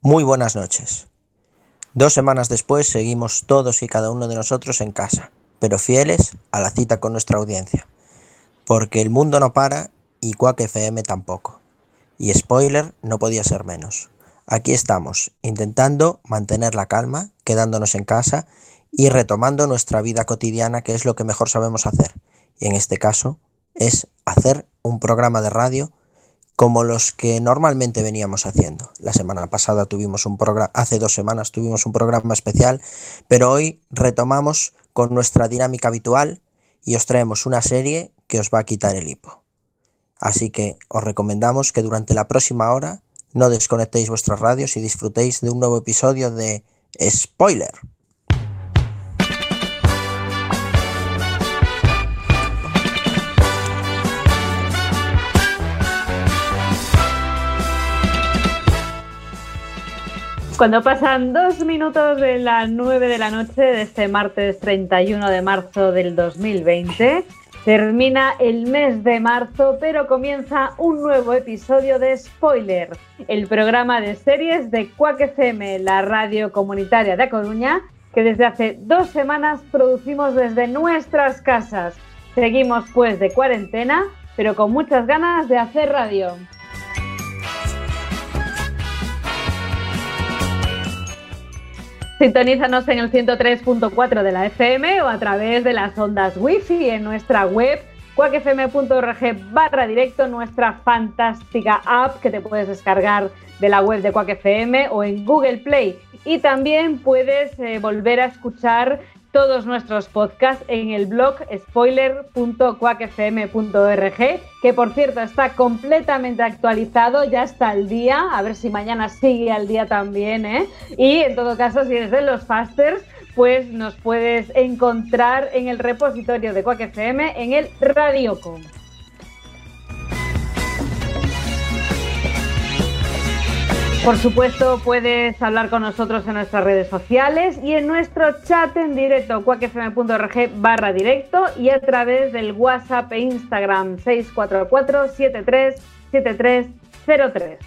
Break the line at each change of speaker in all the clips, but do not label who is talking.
Muy buenas noches. Dos semanas después seguimos todos y cada uno de nosotros en casa, pero fieles a la cita con nuestra audiencia. Porque el mundo no para y Quack FM tampoco. Y spoiler, no podía ser menos. Aquí estamos, intentando mantener la calma, quedándonos en casa y retomando nuestra vida cotidiana, que es lo que mejor sabemos hacer. Y en este caso es hacer un programa de radio como los que normalmente veníamos haciendo. La semana pasada tuvimos un programa, hace dos semanas tuvimos un programa especial, pero hoy retomamos con nuestra dinámica habitual y os traemos una serie que os va a quitar el hipo. Así que os recomendamos que durante la próxima hora no desconectéis vuestras radios y disfrutéis de un nuevo episodio de Spoiler.
Cuando pasan dos minutos de las nueve de la noche de este martes 31 de marzo del 2020, termina el mes de marzo, pero comienza un nuevo episodio de Spoiler, el programa de series de Quack FM, la radio comunitaria de Coruña, que desde hace dos semanas producimos desde nuestras casas. Seguimos pues de cuarentena, pero con muchas ganas de hacer radio. Sintonízanos en el 103.4 de la FM o a través de las ondas wifi en nuestra web cuacfm.org barra directo, nuestra fantástica app que te puedes descargar de la web de Quack FM o en Google Play. Y también puedes eh, volver a escuchar todos nuestros podcasts en el blog spoiler.quackfm.org, que por cierto está completamente actualizado, ya está al día, a ver si mañana sigue al día también, ¿eh? Y en todo caso, si eres de los fasters, pues nos puedes encontrar en el repositorio de Quack FM en el Radiocom. Por supuesto, puedes hablar con nosotros en nuestras redes sociales y en nuestro chat en directo, cuacfm.org barra directo y a través del WhatsApp e Instagram 644-737303.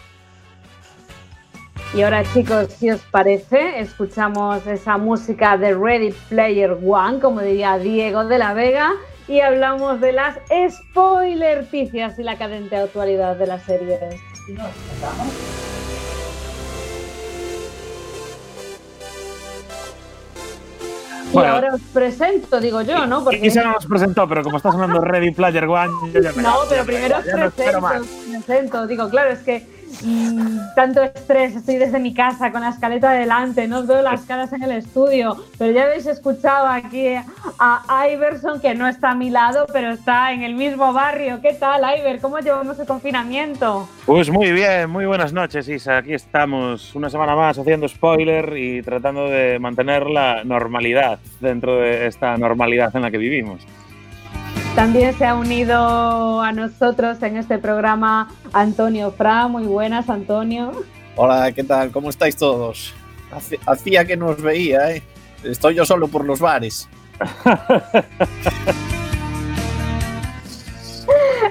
Y ahora chicos, si os parece, escuchamos esa música de Ready Player One, como diría Diego de la Vega, y hablamos de las spoilerticias y la cadente actualidad de las series. ¿Y nos Y ahora os presento, digo yo, ¿no?
Porque... se nos presentó, pero como estás hablando Ready Player One,
yo ya me No, pero primero os presento, presento. Digo, claro, es que tanto estrés, estoy desde mi casa con la escaleta adelante, no os veo las caras en el estudio, pero ya habéis escuchado aquí a Iverson que no está a mi lado, pero está en el mismo barrio. ¿Qué tal, Iver? ¿Cómo llevamos el confinamiento?
Pues muy bien, muy buenas noches, Isa. Aquí estamos una semana más haciendo spoiler y tratando de mantener la normalidad dentro de esta normalidad en la que vivimos.
También se ha unido a nosotros en este programa Antonio Fra. Muy buenas, Antonio.
Hola, ¿qué tal? ¿Cómo estáis todos? Hacía que no os veía, ¿eh? Estoy yo solo por los bares.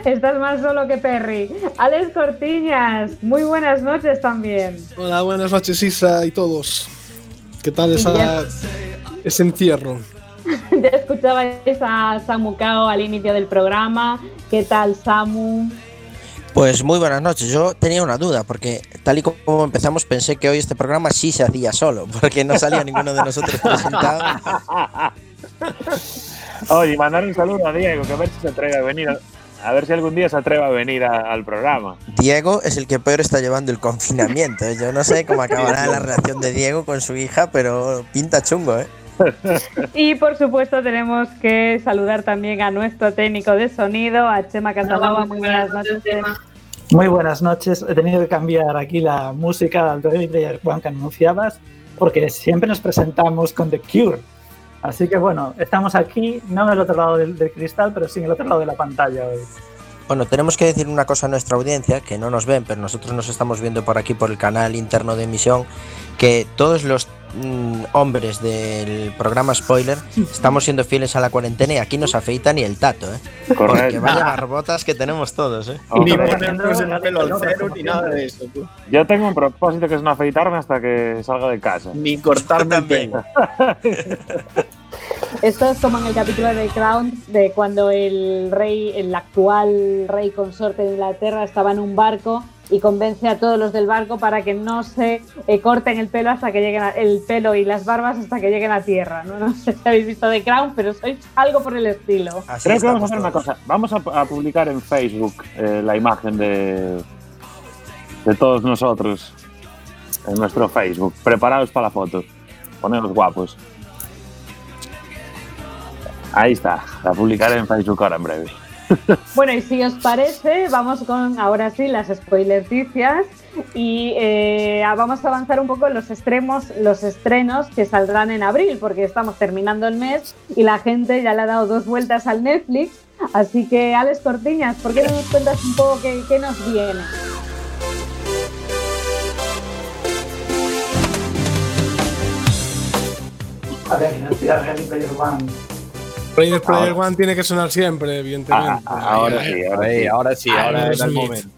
Estás más solo que Perry. Alex Cortiñas, muy buenas noches también.
Hola, buenas noches Isa y todos. ¿Qué tal esa, ese entierro?
ya escuchabais a Samu Kao al inicio del programa. ¿Qué tal, Samu?
Pues muy buenas noches. Yo tenía una duda, porque tal y como empezamos pensé que hoy este programa sí se hacía solo, porque no salía ninguno de nosotros presentado.
Oye, mandar un saludo a Diego, que a ver si se atreve a venir. A ver si algún día se atreve a venir al programa.
Diego es el que peor está llevando el confinamiento. ¿eh? Yo no sé cómo acabará la relación de Diego con su hija, pero pinta chungo, ¿eh?
Y por supuesto tenemos que saludar también a nuestro técnico de sonido, a Chema Casanova. Muy buenas noches,
Muy buenas noches. He tenido que cambiar aquí la música del Ready Player One que anunciabas porque siempre nos presentamos con The Cure. Así que bueno, estamos aquí, no en el otro lado del, del cristal, pero sí en el otro lado de la pantalla hoy.
Bueno, tenemos que decir una cosa a nuestra audiencia, que no nos ven, pero nosotros nos estamos viendo por aquí por el canal interno de emisión, que todos los mm, hombres del programa Spoiler estamos siendo fieles a la cuarentena y aquí nos afeitan y el tato, ¿eh? Porque
Correcto.
vaya barbotas que tenemos todos, ¿eh?
Ni ponernos el pelo al cero ni nada de eso. tú.
Yo tengo un propósito que es no afeitarme hasta que salga de casa.
Ni cortarme el
También.
pelo.
Esto es como en el capítulo de Crown, de cuando el rey, el actual rey consorte de Inglaterra, estaba en un barco y convence a todos los del barco para que no se eh, corten el pelo hasta que lleguen a- el pelo y las barbas hasta que lleguen a tierra. No, no sé si habéis visto de Crown, pero sois algo por el estilo.
Así
Creo que vamos a hacer una cosa. Vamos a, a publicar en Facebook eh, la imagen de, de todos nosotros en nuestro Facebook. Preparados para la foto. Poneros guapos. Ahí está. La publicaré en Facebook ahora en breve.
Bueno, y si os parece, vamos con ahora sí las spoilerticias y eh, vamos a avanzar un poco en los extremos, los estrenos que saldrán en abril, porque estamos terminando el mes y la gente ya le ha dado dos vueltas al Netflix. Así que, Alex Cortiñas, ¿por qué no nos cuentas un poco qué, qué nos viene?
A ver, a Ready Player.
Player Player. One tiene que sonar siempre, evidentemente.
Ah, ah, ahora sí, ahora sí.
ahora sí,
Ah,
ahora era el momento.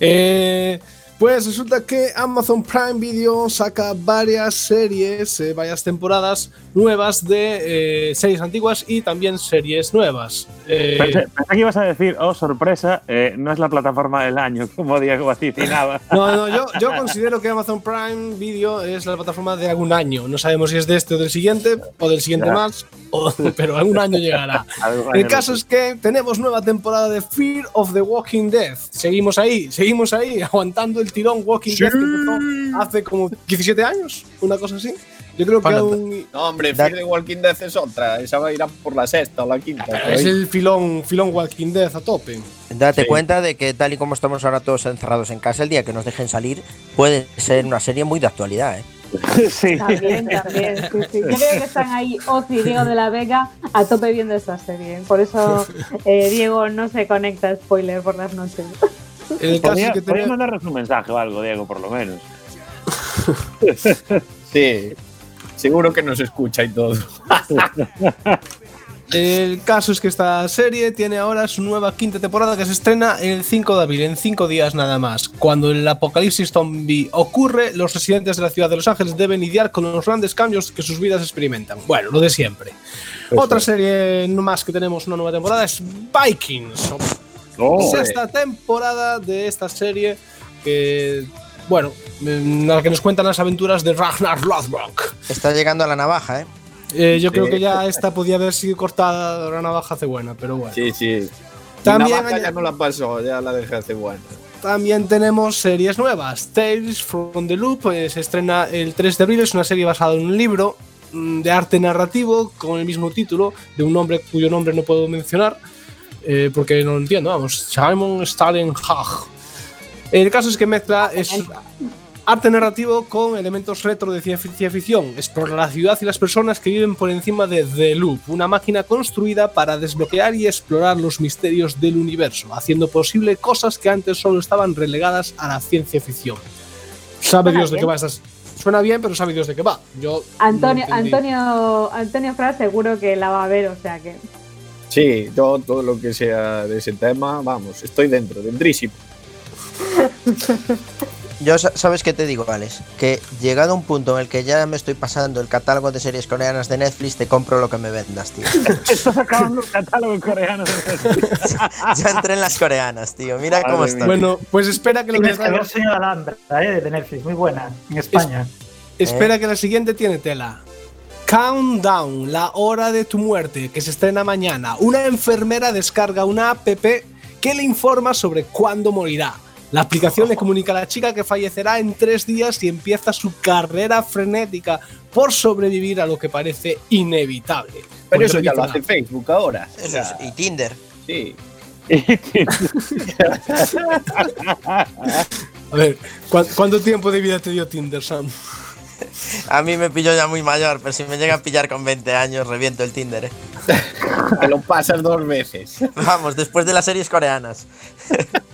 Eh, pues resulta que Amazon Prime Video saca varias series, eh, varias temporadas nuevas de eh, series antiguas y también series nuevas. Eh,
Pensé, pensé que ibas a decir, oh, sorpresa, eh, no es la plataforma del año, como Diego vaticinaba.
no, no, yo, yo considero que Amazon Prime Video es la plataforma de algún año. No sabemos si es de este o del siguiente, o del siguiente
Ya.
más, o- pero algún año llegará. El caso es que tenemos nueva temporada de Fear of the Walking Dead. Seguimos ahí, seguimos ahí, aguantando el tirón Walking Dead que empezó hace como 17 años, una cosa así. Yo creo que aún
No, hombre, Fear the Walking Dead es otra. Esa va a ir a por la sexta o la quinta.
es el filón, filón Walking Dead a tope.
Date
Sí.
cuenta de que tal y como estamos ahora todos encerrados en casa, el día que nos dejen salir puede ser una serie muy de actualidad, ¿eh?
sí.
También, también. Sí, sí. Yo creo que están ahí Oz y Diego de la Vega a tope viendo esta serie. Por eso eh, Diego no se conecta a spoiler por las noches.
El caso
Podría,
que
mandarnos un mensaje o algo, Diego, por lo menos.
Sí. Seguro que nos escucha y todo.
el caso es que esta serie tiene ahora su nueva quinta temporada que se estrena el 5 de abril, en 5 días nada más. Cuando el apocalipsis zombie ocurre, los residentes de la ciudad de Los Ángeles deben lidiar con los grandes cambios que sus vidas experimentan. Bueno, lo de siempre. Otra serie no más que tenemos una nueva temporada es Vikings.
Oh,
sexta temporada de esta serie que, bueno, en la que nos cuentan las aventuras de Ragnar Lothbrok.
Está llegando a la navaja, ¿eh?
Eh, yo
Sí.
creo que ya esta podía haber sido cortada la navaja hace buena, pero bueno.
Sí, sí.
También hay-
ya no la pasó, ya la dejé hace bueno.
También tenemos series nuevas. Tales from the Loop eh, se estrena el 3 de abril. Es una serie basada en un libro mm, de arte narrativo con el mismo título de un hombre cuyo nombre no puedo mencionar eh, porque no lo entiendo. Vamos, Simon Stalin Hag. El caso es que mezcla es arte narrativo con elementos retro de ciencia ficción. Explora la ciudad y las personas que viven por encima de The Loop, una máquina construida para desbloquear y explorar los misterios del universo, haciendo posible cosas que antes solo estaban relegadas a la ciencia ficción. Sabe Dios de qué va estas. Suena bien, pero sabe Dios de qué va. Yo no
Antonio,
entendí.
Antonio, Antonio Fras seguro que la va a ver, o sea que.
Sí, yo todo lo que sea de ese tema, vamos, estoy dentro, dentrísimo.
Yo, sa- ¿sabes qué te digo, Alex? Que llegado a un punto en el que ya me estoy pasando el catálogo de series coreanas de Netflix, te compro lo que me vendas, tío.
Estás sacando un catálogo coreano.
ya entré en las coreanas, tío. Mira cómo estoy.
Bueno, pues espera que lo que
Tienes que ver Señor Alhambra, eh, de Netflix, muy buena, en España.
Espera que la siguiente tiene tela. Countdown, la hora de tu muerte, que se estrena mañana. Una enfermera descarga una app que le informa sobre cuándo morirá. La aplicación le comunica a la chica que fallecerá en tres días y empieza su carrera frenética por sobrevivir a lo que parece inevitable.
Pero
Porque
eso ya lo
la-
hace Facebook ahora. O sea,
y Tinder.
sí.
A ver, ¿cuán- ¿cuánto tiempo de vida te dio Tinder, Sam?
A mí me pilló ya muy mayor, pero si me llega a pillar con 20 años, reviento el Tinder, ¿eh?
Te lo pasas dos veces.
Vamos, después de las series coreanas.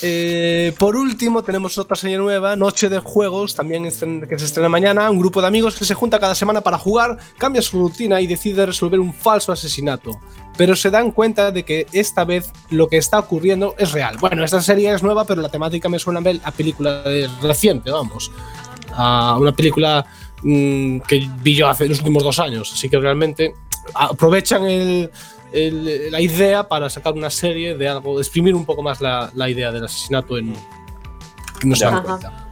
Eh, por último, tenemos otra serie nueva, Noche de Juegos, también que se estrena mañana. Un grupo de amigos que se junta cada semana para jugar, cambia su rutina y decide resolver un falso asesinato. Pero se dan cuenta de que esta vez lo que está ocurriendo es real. Bueno, esta serie es nueva, pero la temática me suena a ver a película reciente, vamos. A una película mm, que vi yo hace los últimos dos años. Así que realmente aprovechan el- el- la idea para sacar una serie de algo, exprimir un poco más la, la idea del asesinato en. que no se dan cuenta.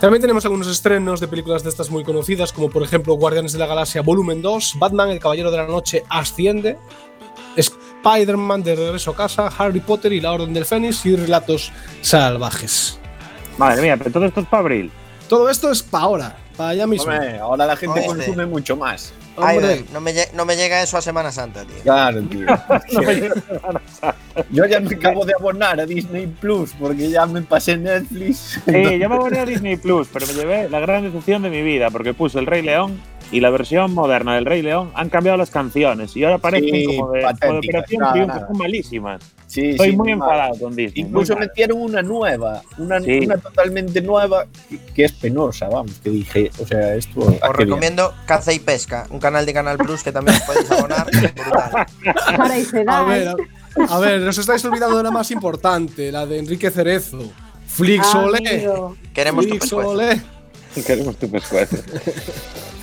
También tenemos algunos estrenos de películas de estas muy conocidas, como por ejemplo Guardianes de la Galaxia Volumen 2, Batman, El Caballero de la Noche Asciende, Spider-Man de Regreso a Casa, Harry Potter y la Orden del Fénix y Relatos Salvajes.
Madre mía, pero todo esto es para abril.
Todo esto es para ahora, para allá mismo.
Hombre, ahora la gente
Hombre.
consume mucho más.
Ay, no, me, lle- no me llega eso a Semana Santa, tío.
Claro, tío. Yo ya me acabo de abonar a Disney Plus porque ya me pasé Netflix.
Sí, yo me voy a Disney Plus, pero me llevé la gran decepción de mi vida porque puse el Rey León y la versión moderna del Rey León han cambiado las canciones y ahora parecen
Sí,
como de, como de Operación
nada,
Triunfo,
nada.
son malísimas.
Sí,
Estoy
sí,
muy
mal.
enfadado con Disney.
Incluso metieron una nueva, una,
Sí.
una totalmente nueva que, que es penosa, vamos, que dije, o sea, esto... ¿a
Os
viene?
recomiendo Caza y Pesca, un canal de Canal Plus que también os podéis abonar.
da,
a ver,
¿eh?
a, a ver, os estáis olvidando de la más importante, la de Enrique Cerezo. Flix Olé.
Amigo.
Queremos tu pescuezo.
Queremos tu pescuezo.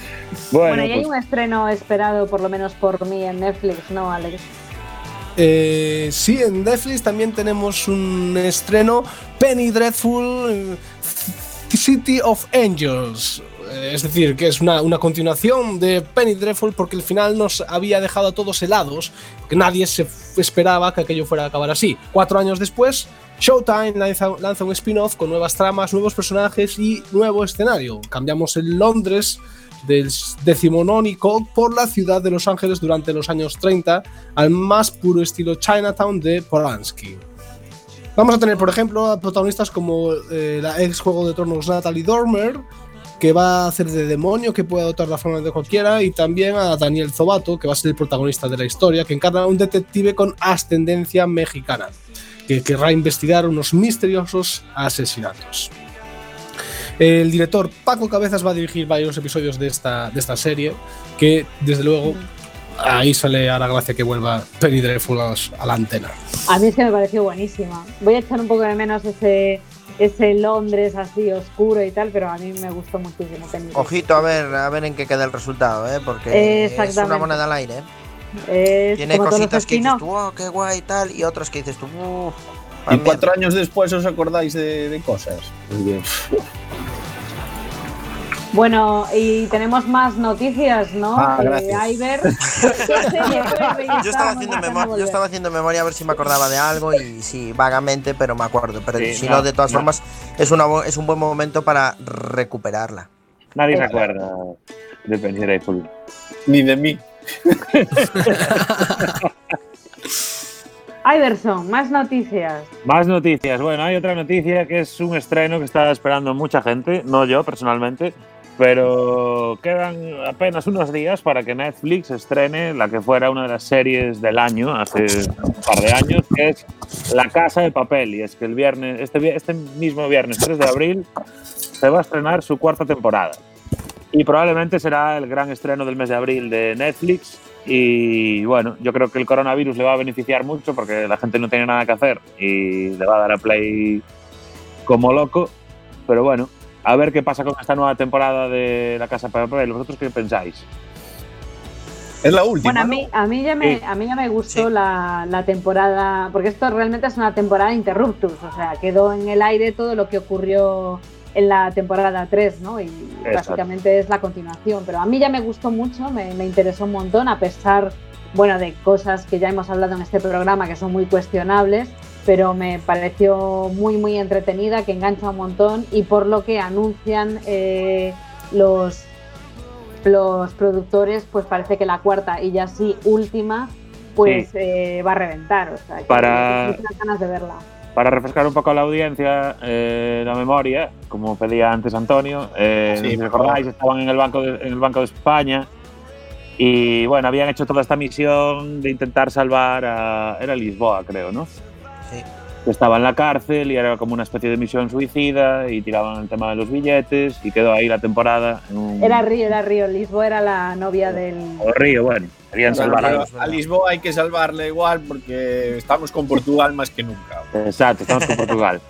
bueno,
Bueno, y hay
pues,
un estreno esperado, por lo menos por mí, en Netflix, ¿no, Alex?
Eh, sí, en Netflix también tenemos un estreno, Penny Dreadful eh, City of Angels. Eh, Es decir, que es una, una continuación de Penny Dreadful porque el final nos había dejado a todos helados, que nadie se esperaba que aquello fuera a acabar así. Cuatro años después, Showtime lanza, lanza un spin-off con nuevas tramas, nuevos personajes y nuevo escenario. Cambiamos el Londres del decimonónico por la ciudad de Los Ángeles durante los años 30 al más puro estilo Chinatown de Polanski. Vamos a tener, por ejemplo, a protagonistas como eh, la ex Juego de Tronos Natalie Dormer, que va a hacer de demonio, que puede adoptar la forma de cualquiera, y también a Daniel Zobato, que va a ser el protagonista de la historia, que encarna a un detective con ascendencia mexicana, que querrá investigar unos misteriosos asesinatos. El director Paco Cabezas va a dirigir varios episodios de esta, de esta serie, que desde luego ahí sale a la gracia que vuelva Penny Dreadful a, la antena.
A mí es que me pareció buenísima. Voy a echar un poco de menos ese, ese Londres así oscuro y tal, pero a mí me gustó muchísimo. Penny Dreadful.
Ojito a ver, a ver en qué queda el resultado, ¿eh? porque es una moneda al aire. ¿eh?
Es
Tiene cositas que dices tú, oh, qué guay y tal, y otras que dices tú, uff.
Y cuatro años después os acordáis de, de cosas.
Bueno, y tenemos más noticias, ¿no?
Ah,
Eh,
gracias.
Iber, ¿qué serie vuelve y
Yo estaba, haciendo memoria, yo
volver?
estaba haciendo memoria a ver si me acordaba de algo y sí, vagamente, pero me acuerdo. Pero
Sí,
si
no,
no, de todas
no.
formas, es, una, es un buen momento para recuperarla.
nadie se acuerda de Penny Dreadful.
Ni de mí.
Iverson, más noticias.
Más noticias. Bueno, hay otra noticia que es un estreno que está esperando mucha gente, no yo personalmente, pero quedan apenas unos días para que Netflix estrene la que fuera una de las series del año, hace un par de años, que es La Casa de Papel. Y es que el viernes, este, este mismo viernes 3 de abril se va a estrenar su cuarta temporada. Y probablemente será el gran estreno del mes de abril de Netflix. Y bueno, yo creo que el coronavirus le va a beneficiar mucho porque la gente no tiene nada que hacer y le va a dar a play como loco. Pero bueno, a ver qué pasa con esta nueva temporada de La Casa de Papel. ¿Vosotros qué pensáis?
Es la última.
Bueno, a mí, a mí ya me,
Sí.
a mí ya me gustó
Sí.
la, la temporada, porque esto realmente es una temporada interruptus, o sea, quedó en el aire todo lo que ocurrió en la temporada 3, ¿no? Y básicamente es la continuación, pero a mí ya me gustó mucho, me, me interesó un montón, a pesar, bueno, de cosas que ya hemos hablado en este programa que son muy cuestionables, pero me pareció muy, muy entretenida, que engancha un montón y por lo que anuncian eh, los los productores, pues parece que la cuarta y ya sí última, pues eh, va a reventar. O sea, que
Para-
tengo muchas ganas de verla.
Para refrescar un poco a la audiencia eh, la memoria, como pedía antes Antonio, eh,
Sí,
si recordáis, estaban en el, banco de, en el Banco de España y bueno, habían hecho toda esta misión de intentar salvar a. Era Lisboa, creo, ¿no? Estaba en la cárcel y era como una especie de misión suicida y tiraban el tema de los billetes y quedó ahí la temporada. En un...
Era Río, era Río. Lisboa era la novia del.
O Río, bueno, querían
Bueno,
salvar
pero a Lisboa hay que salvarle igual porque estamos con Portugal más que nunca.
Exacto, estamos con Portugal.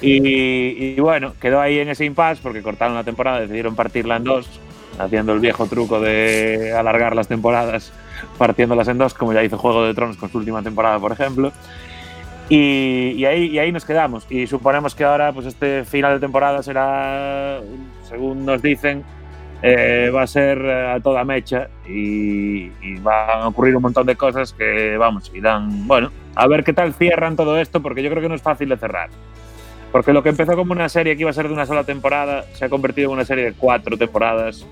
Y, y bueno, quedó ahí en ese impasse porque cortaron la temporada, decidieron partirla en dos, haciendo el viejo truco de alargar las temporadas, partiéndolas en dos, como ya hizo Juego de Tronos con su última temporada, por ejemplo. Y, y ahí, y ahí nos quedamos. Y suponemos que ahora, pues este final de temporada será, según nos dicen, eh, va a ser eh, a toda mecha y, y van a ocurrir un montón de cosas que, vamos, irán, bueno, a ver qué tal cierran todo esto, porque yo creo que no es fácil de cerrar. Porque lo que empezó como una serie que iba a ser de una sola temporada se ha convertido en una serie de cuatro temporadas.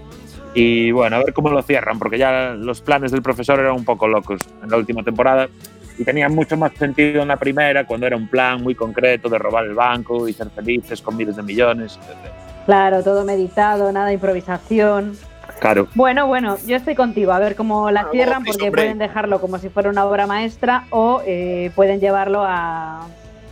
Y bueno, a ver cómo lo cierran, porque ya los planes del profesor eran un poco locos en la última temporada y tenían mucho más sentido en la primera, cuando era un plan muy concreto de robar el banco y ser felices con miles de millones. etc.
Claro, todo meditado, nada de improvisación.
Claro,
Bueno, bueno, yo estoy contigo, a ver cómo la
Ah,
cierran, porque
hombre.
pueden dejarlo como si fuera una obra maestra o eh, pueden llevarlo a,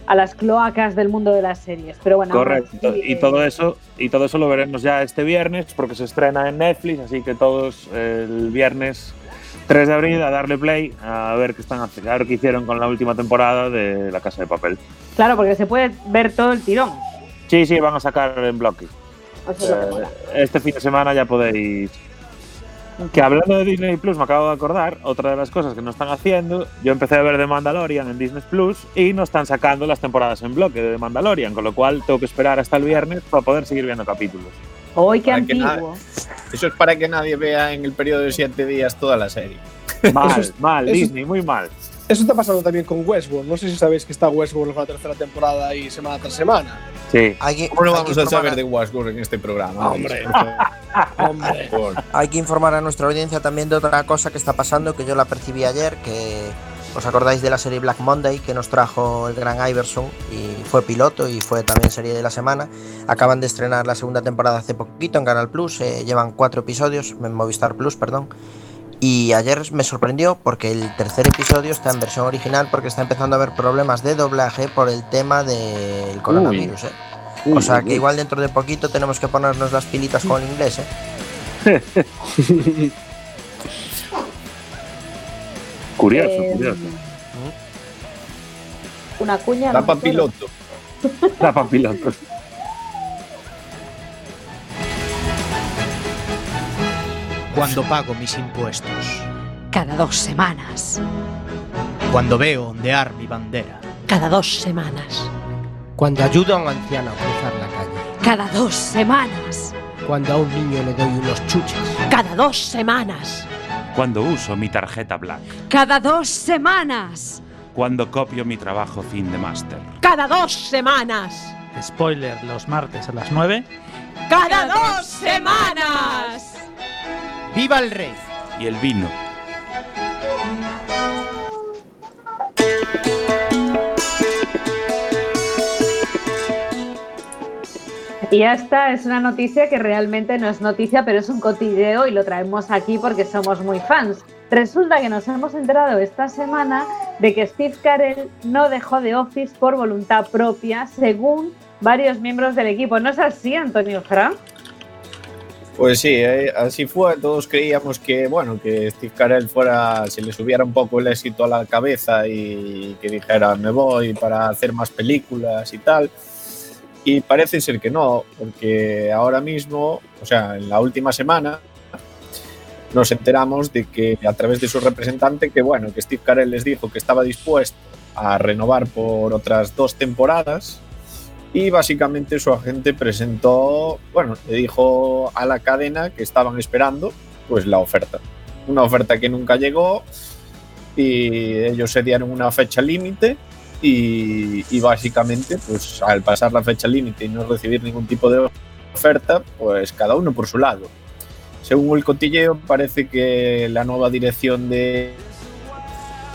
a las cloacas del mundo de las series. Pero bueno,
correcto.
así,
Y
eh,
todo eso y todo eso lo veremos ya este viernes, porque se estrena en Netflix, así que todos eh, el viernes 3 de abril a darle play a ver qué están haciendo, a ver qué hicieron con la última temporada de La Casa de Papel.
Claro, porque se puede ver todo el tirón.
Sí, sí, van a sacar en bloque. Eh, este fin de semana ya podéis. Que hablando de Disney Plus, me acabo de acordar, otra de las cosas que no están haciendo, yo empecé a ver The Mandalorian en Disney Plus y no están sacando las temporadas en bloque de The Mandalorian, con lo cual tengo que esperar hasta el viernes para poder seguir viendo capítulos.
¡Uy, qué
Para que
antiguo!
Eso es para que nadie vea en el periodo de siete días toda la serie.
Mal,
Eso es-
mal,
eso es-
Disney, muy mal.
Eso está pasando también con Westworld. No sé si sabéis que está Westworld con la tercera temporada y semana tras semana.
Sí.
Hay que,
¿Cómo no
hay
vamos
que
a saber de Westworld en este programa?
Hombre.
Por
Hombre.
favor.
Hay que informar a nuestra audiencia también de otra cosa que está pasando, que yo la percibí ayer, que os acordáis de la serie Black Monday que nos trajo el gran Iverson y fue piloto y fue también serie de la semana. Acaban de estrenar la segunda temporada hace poquito en Canal Plus, eh, llevan cuatro episodios, en Movistar Plus, perdón. Y ayer me sorprendió porque el tercer episodio está en versión original porque está empezando a haber problemas de doblaje por el tema del coronavirus. eh. O sea que igual dentro de poquito tenemos que ponernos las pilitas con el inglés. eh.
Curioso,
Eh,
curioso.
Una cuña.
Tapa
no,
piloto.
Tapa pilotos.
Cuando pago mis impuestos.
Cada dos semanas.
Cuando veo ondear mi bandera.
Cada dos semanas.
Cuando ayudo a un anciano a cruzar la calle.
Cada dos semanas.
Cuando a un niño le doy unos chuches.
Cada dos semanas.
Cuando uso mi tarjeta Black.
Cada dos semanas.
Cuando copio mi trabajo fin de máster.
Cada dos semanas.
Spoiler los martes a las 9.
Cada dos semanas.
¡Viva el rey!
Y el vino.
Y esta es una noticia que realmente no es noticia, pero es un cotilleo y lo traemos aquí porque somos muy fans. Resulta que nos hemos enterado esta semana de que Steve Carell no dejó de Office por voluntad propia, según varios miembros del equipo. ¿No es así, Antonio Frank?
Pues sí, eh, así fue. Todos creíamos que, bueno, que Steve Carell fuera, se le subiera un poco el éxito a la cabeza y que dijera, me voy para hacer más películas y tal. Y parece ser que no, porque ahora mismo, o sea, en la última semana, nos enteramos de que a través de su representante, que bueno, que Steve Carell les dijo que estaba dispuesto a renovar por otras dos temporadas y básicamente su agente presentó, bueno, le dijo a la cadena que estaban esperando pues la oferta. Una oferta que nunca llegó y ellos se dieron una fecha límite y, básicamente pues al pasar la fecha límite y no recibir ningún tipo de oferta, pues cada uno por su lado. Según el cotilleo, parece que la nueva dirección de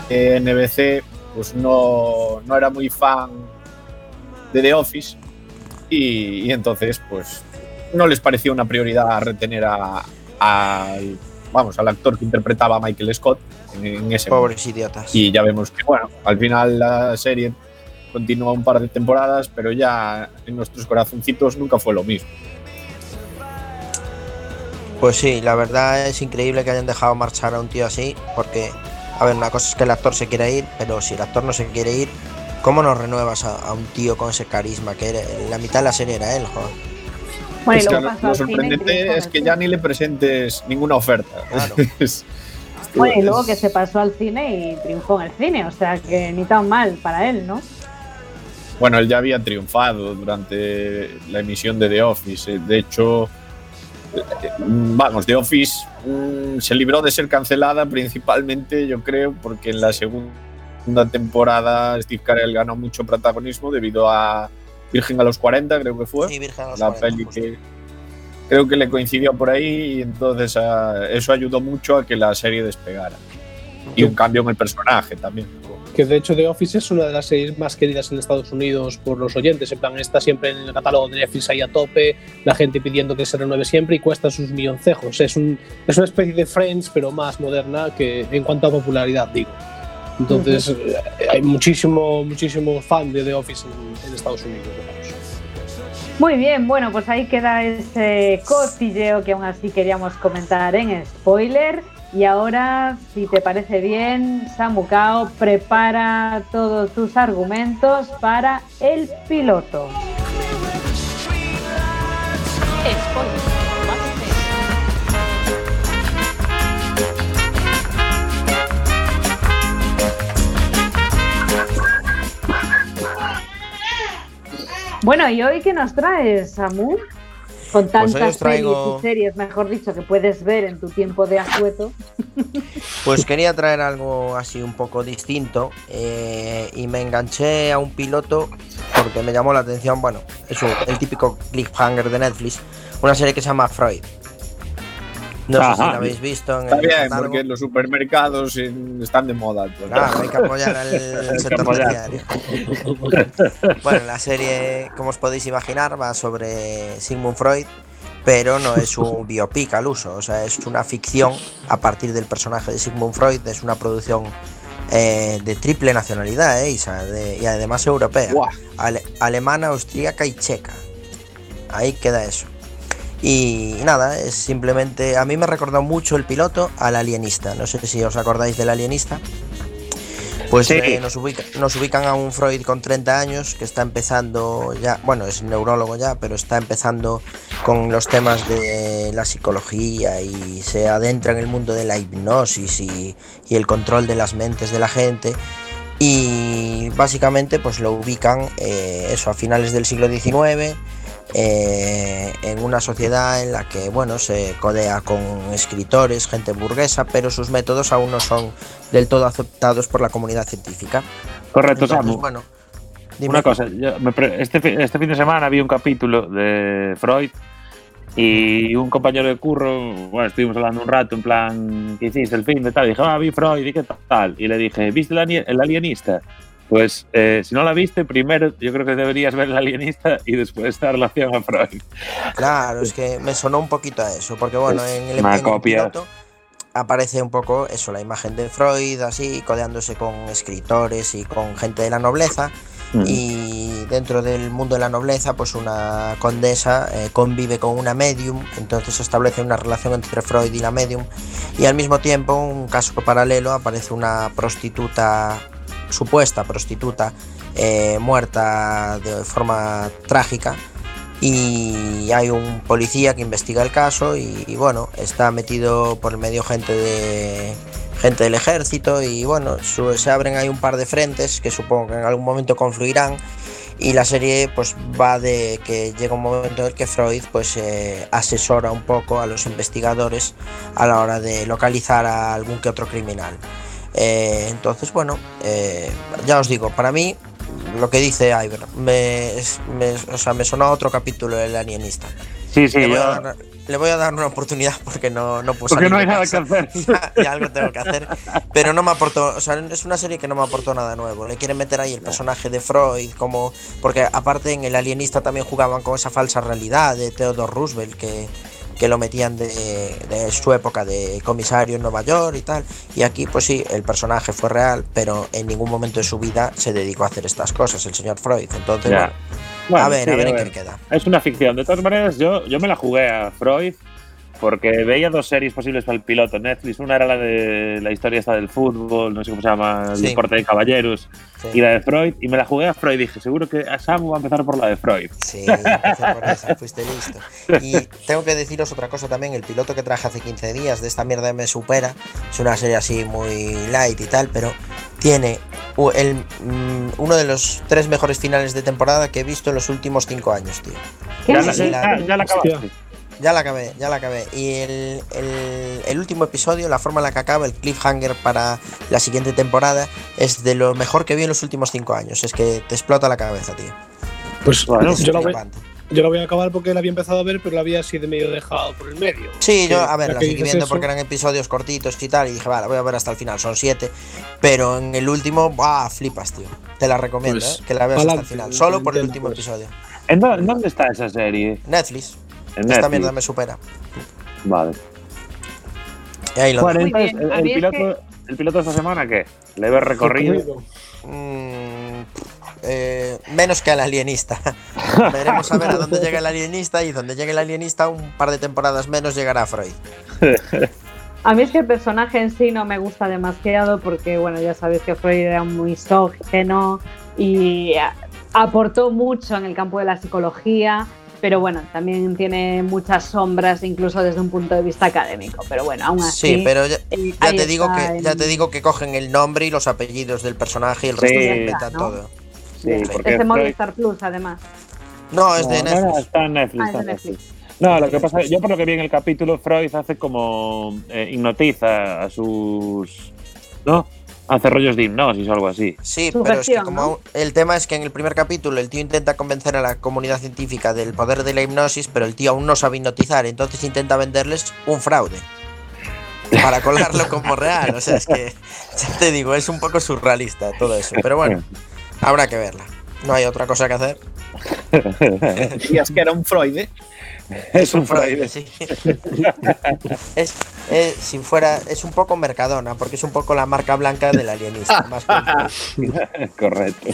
NBC pues no, no era muy fan de The Office y, entonces pues no les pareció una prioridad retener a, al vamos al actor que interpretaba a Michael Scott en, en ese
Pobres idiotas.
y ya vemos que bueno al final la serie continuó un par de temporadas, pero ya en nuestros corazoncitos nunca fue lo mismo.
Pues sí, la verdad es increíble que hayan dejado marchar a un tío así, porque, a ver, una cosa es que el actor se quiera ir, pero si el actor no se quiere ir, ¿cómo no renuevas a, a un tío con ese carisma? Que era, la mitad de la serie era él, joder.
Bueno, y
es que
luego
lo, sorprendente
en
es que ya ni le presentes ninguna oferta.
Claro.
Bueno, y luego que se pasó al cine y triunfó en el cine, o sea que ni tan mal para él, ¿no?
Bueno, él ya había triunfado durante la emisión de The Office. eh, De hecho, eh, vamos, The Office mm, se libró de ser cancelada principalmente, yo creo, porque en la segunda temporada Steve Carell ganó mucho protagonismo debido a Virgen a los 40, creo que fue.
Sí, Virgen a los
la
40,
peli
justo.
que creo que le coincidió por ahí y entonces ah, eso ayudó mucho a que la serie despegara. Y un cambio en el personaje también.
Que de hecho The Office es una de las series más queridas en Estados Unidos por los oyentes. En plan, está siempre en el catálogo de Netflix ahí a tope, la gente pidiendo que se renueve siempre y cuesta sus milloncejos. Es, un, es una especie de Friends, pero más moderna que en cuanto a popularidad, digo. Entonces, hay muchísimo, muchísimo fan de The Office en, en Estados Unidos.
Muy bien, bueno, pues ahí queda ese cotilleo que aún así queríamos comentar en spoiler. Y ahora, si te parece bien, Samucao, prepara todos tus argumentos para el piloto.
Spoiler.
Bueno, ¿y hoy qué nos traes, Samu? Con
Pues
tantas
traigo-
pelis y series, mejor dicho, que puedes ver en tu tiempo de asueto.
Pues quería traer algo así un poco distinto eh, y me enganché a un piloto porque me llamó la atención, bueno, es un- el típico cliffhanger de Netflix, una serie que se llama Freud. No sé si la habéis visto en
Está
el
bien,
catálogo.
porque los supermercados están de moda. pues.
Claro, hay que apoyar al
que
sector terciario. Bueno, la serie, como os podéis imaginar, va sobre Sigmund Freud, pero no es un biopic al uso, o sea, es una ficción a partir del personaje de Sigmund Freud, es una producción eh, de triple nacionalidad, eh, Isa, de- y además europea. Ale- alemana, austríaca y checa. Ahí queda eso. Y nada, es simplemente. A mí me ha recordado mucho el piloto al alienista. No sé si os acordáis del alienista. Pues
Sí.
eh, nos, ubica- nos ubican a un Freud con 30 años que está empezando ya, bueno, es neurólogo ya, pero está empezando con los temas de la psicología y se adentra en el mundo de la hipnosis y, y el control de las mentes de la gente. Y básicamente pues lo ubican eh, eso a finales del siglo XIX eh, en una sociedad en la que bueno se codea con escritores, gente burguesa, pero sus métodos aún no son del todo aceptados por la comunidad científica.
Correcto,
Entonces,
Samu.
bueno, dime.
Una cosa, yo me este, este fin de semana vi un capítulo de Freud y un compañero de curro, bueno, estuvimos hablando un rato en plan, ¿qué hiciste el fin de tal? Y dije, ah, vi Freud, ¿y qué tal? Y le dije, ¿viste el alienista? Pues eh, si no la viste, primero yo creo que deberías ver el alienista y después esta relación a Freud.
Claro, es que me sonó un poquito a eso, porque bueno,
Es
en el, en el piloto aparece un poco eso, la imagen de Freud, así, codeándose con escritores y con gente de la nobleza.
Mm.
Y dentro del mundo de la nobleza, pues una condesa eh, convive con una medium, entonces se establece una relación entre Freud y la medium. Y al mismo tiempo, un caso paralelo, aparece una prostituta, supuesta prostituta, eh, muerta de forma trágica. Y hay un policía que investiga el caso y, bueno, está metido por el medio gente de gente del ejército y bueno, su- se abren ahí un par de frentes que supongo que en algún momento confluirán y la serie pues va de que llega un momento en el que Freud pues eh, asesora un poco a los investigadores a la hora de localizar a algún que otro criminal. Eh, entonces bueno, eh, ya os digo, para mí lo que dice Iver, me, me- o sea, me sonó a otro capítulo del alienista.
Sí, sí,
le, voy
yo-
a dar, le voy a dar una oportunidad porque no, no puedo
Porque no hay nada que
casa.
hacer.
Ya, ya algo tengo que hacer. Pero no me aportó, o sea, es una serie que no me aportó nada nuevo. Le quieren meter ahí el personaje de Freud, como. Porque aparte en el alienista también jugaban con esa falsa realidad de Theodore Roosevelt, que, que lo metían de, de su época de comisario en Nueva York y tal. Y aquí, pues sí, el personaje fue real, pero en ningún momento de su vida se dedicó a hacer estas cosas, el señor Freud. Entonces, bueno,
Bueno,
a ver,
sí,
a ver
a
en
ver.
qué queda.
Es una ficción. De todas maneras, yo, yo me la jugué a Freud porque veía dos series posibles para el piloto en Netflix. Una era la de la historia esta del fútbol, no sé cómo se llama, el
Sí.
deporte de caballeros,
Sí.
y la de Freud. Y me la jugué a Freud. Dije, seguro que a Samu va a empezar por la de Freud.
Sí, por esa, fuiste listo. Y tengo que deciros otra cosa también, el piloto que traje hace 15 días de esta mierda me supera, es una serie así muy light y tal, pero tiene el, mm, uno de los tres mejores finales de temporada que he visto en los últimos cinco años, tío.
¿Qué
Ya
Sí,
la, ya- ya la
Hostia.
acabaste.
Ya la acabé, ya la acabé. Y el, el- el último episodio, la forma en la que acaba, el cliffhanger para la siguiente temporada, es de lo mejor que vi en los últimos cinco años. Es que te explota la cabeza, tío.
Pues
Bueno,
yo, la voy, yo la voy a acabar porque la había empezado a ver, pero la había así de medio dejado por el medio.
Sí, yo, a ver, la seguí viendo
eso-
porque eran episodios cortitos y tal, y dije, vale, voy a ver hasta el final, son siete. Pero en el último, ¡buah! Flipas, tío. Te la recomiendo,
Pues,
¿eh? Que la veas hasta el final, solo por el último
pues.
episodio.
¿En dó- en dónde está esa serie?
Netflix,
En
esta
Netflix.
mierda me supera.
Vale.
Y ahí lo
Bueno, entonces,
bien,
el,
es
piloto, ¿el piloto de esta semana qué? ¿Le ves recorrido?
Mm, eh, menos que al alienista. Veremos a ver a dónde llega el alienista y donde llegue el alienista, un par de temporadas menos llegará Freud.
A mí es que el personaje en sí no me gusta demasiado porque, bueno, ya sabéis que Freud era muy misógeno y aportó mucho en el campo de la psicología, pero bueno, también tiene muchas sombras incluso desde un punto de vista académico. Pero bueno, aún así.
Sí, pero ya,
eh,
ya te digo que
en-
ya te digo que cogen el nombre y los apellidos del personaje y el resto
Sí.
se inventan
¿no?
todo.
Sí, porque
Es de Movistar Plus, además.
No, es de
No, no,
Netflix.
está en Netflix.
Ah,
está en Netflix.
Netflix.
No, lo que pasa, yo por lo que vi en el capítulo, Freud hace como eh, hipnotiza a sus. ¿No? Hace rollos de hipnosis o algo así.
Sí, pero es que como
¿no?
el tema es que en el primer capítulo el tío intenta convencer a la comunidad científica del poder de la hipnosis, pero el tío aún no sabe hipnotizar, entonces intenta venderles un fraude. Para colarlo como real. O sea, es que, ya te digo, es un poco surrealista todo eso. Pero bueno, habrá que verla. No hay otra cosa que hacer.
Decías que era un Freud, ¿eh?
Es un Freud.
sí. es, es- si fuera, es un poco Mercadona, porque es un poco la marca blanca del alienista. Más.
Correcto.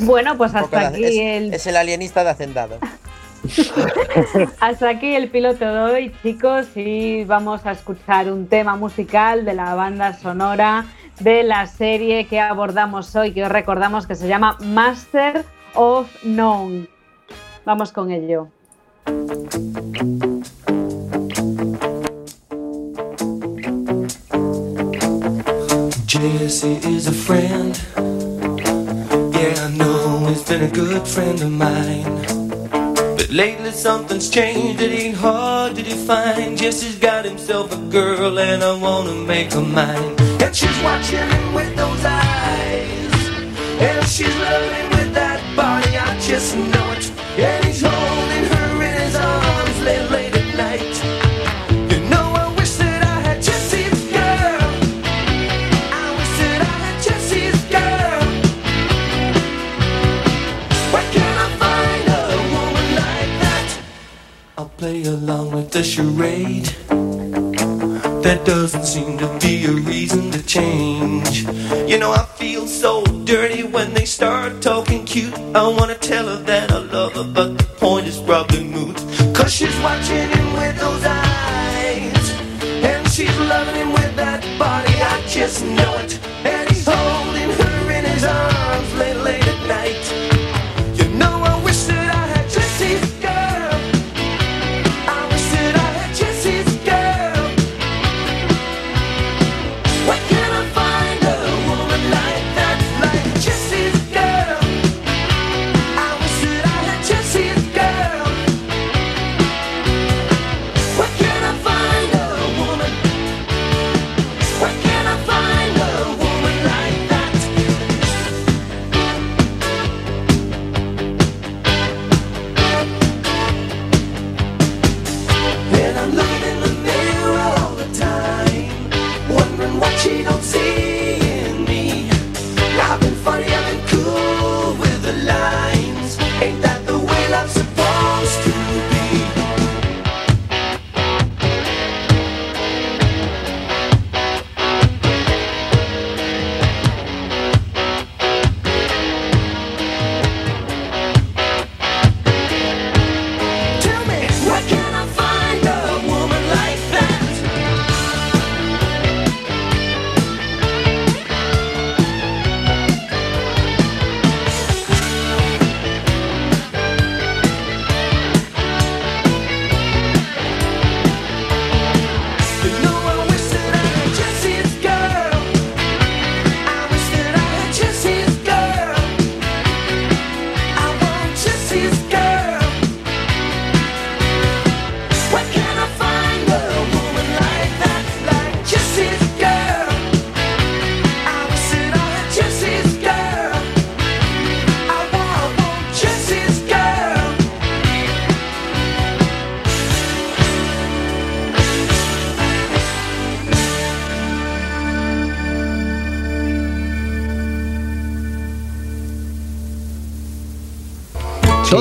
Bueno, pues hasta
de-
aquí
es,
el
es el alienista de Hacendado.
Hasta aquí el piloto de hoy, chicos, y vamos a escuchar un tema musical de la banda sonora de la serie que abordamos hoy, que os recordamos que se llama Master of None. Vamos con ello.
Jesse is a friend. Yeah, I know he's been a good friend of mine. But lately something's changed, it ain't hard to define. Jesse's got himself a girl, and I wanna make her mine. And she's watching him with those eyes. And she's loving with that body, I just know it. And he's holding play along with the charade. There doesn't seem to be a reason to change. You know, I feel so dirty when they start talking cute. I wanna tell her that I love her, but the point is probably moot. Cause she's watching him with those eyes. And she's loving him with that body, I just know it. And he's holding her in his arms late, late at night.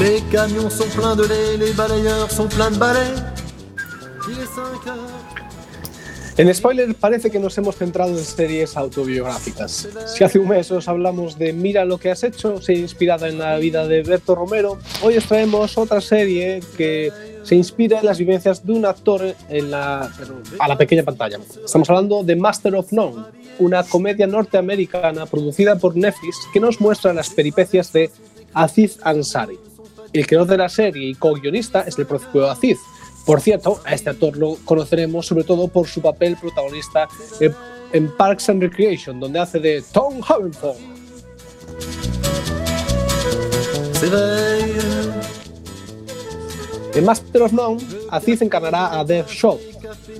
Les camions sont pleins de lait, les balayeurs sont pleins de balais. Il est 5 heures.
En spoiler parece que nos hemos centrado en series autobiográficas. Si hace un mes os hablamos de Mira lo que has hecho, se inspirada en la vida de Berto Romero, hoy os traemos otra serie que se inspira en las vivencias de un actor en la, a la pequeña pantalla. Estamos hablando de Master of None, una comedia norteamericana producida por Netflix que nos muestra las peripecias de Aziz Ansari. El creador de la serie y co-guionista es el propio Aziz. Por cierto, a este actor lo conoceremos sobre todo por su papel protagonista en, Parks and Recreation, donde hace de Tom Havenford. En Master of None, Aziz encarnará a Dev Shaw,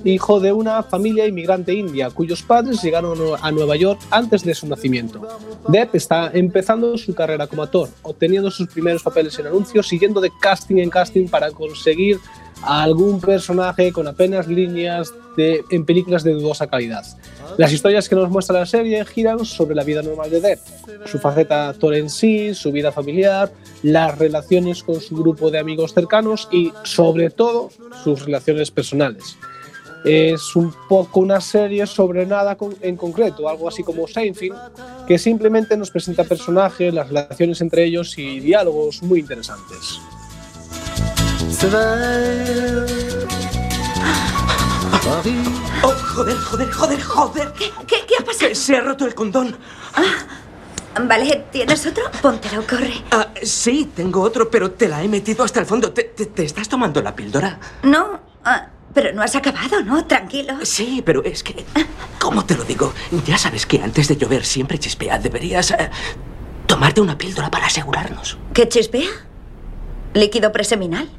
hijo de una familia inmigrante india cuyos padres llegaron a Nueva York antes de su nacimiento. Dev está empezando su carrera como actor, obteniendo sus primeros papeles en anuncios yendo de casting en casting para conseguir a algún personaje con apenas líneas en películas de dudosa calidad. Las historias que nos muestra la serie giran sobre la vida normal de Dev, su faceta actor en sí, su vida familiar, las relaciones con su grupo de amigos cercanos y, sobre todo, sus relaciones personales. Es un poco una serie sobre nada en concreto, algo así como Seinfeld, que simplemente nos presenta personajes, las relaciones entre ellos y diálogos muy interesantes.
Paris.
Oh, joder, joder, joder, joder.
¿Qué, qué, qué ha pasado?
Que se ha roto el condón.
Vale, ¿tienes otro? Póntelo, corre.
Ah, sí, tengo otro, pero te la he metido hasta el fondo. ¿Te, te- te estás tomando la píldora?
No, ah, pero no has acabado, ¿no? Tranquilo.
Sí, pero es que... ¿Cómo te lo digo? Ya sabes que antes de llover siempre chispea. Deberías eh, tomarte una píldora para asegurarnos.
¿Qué chispea? ¿Líquido preseminal?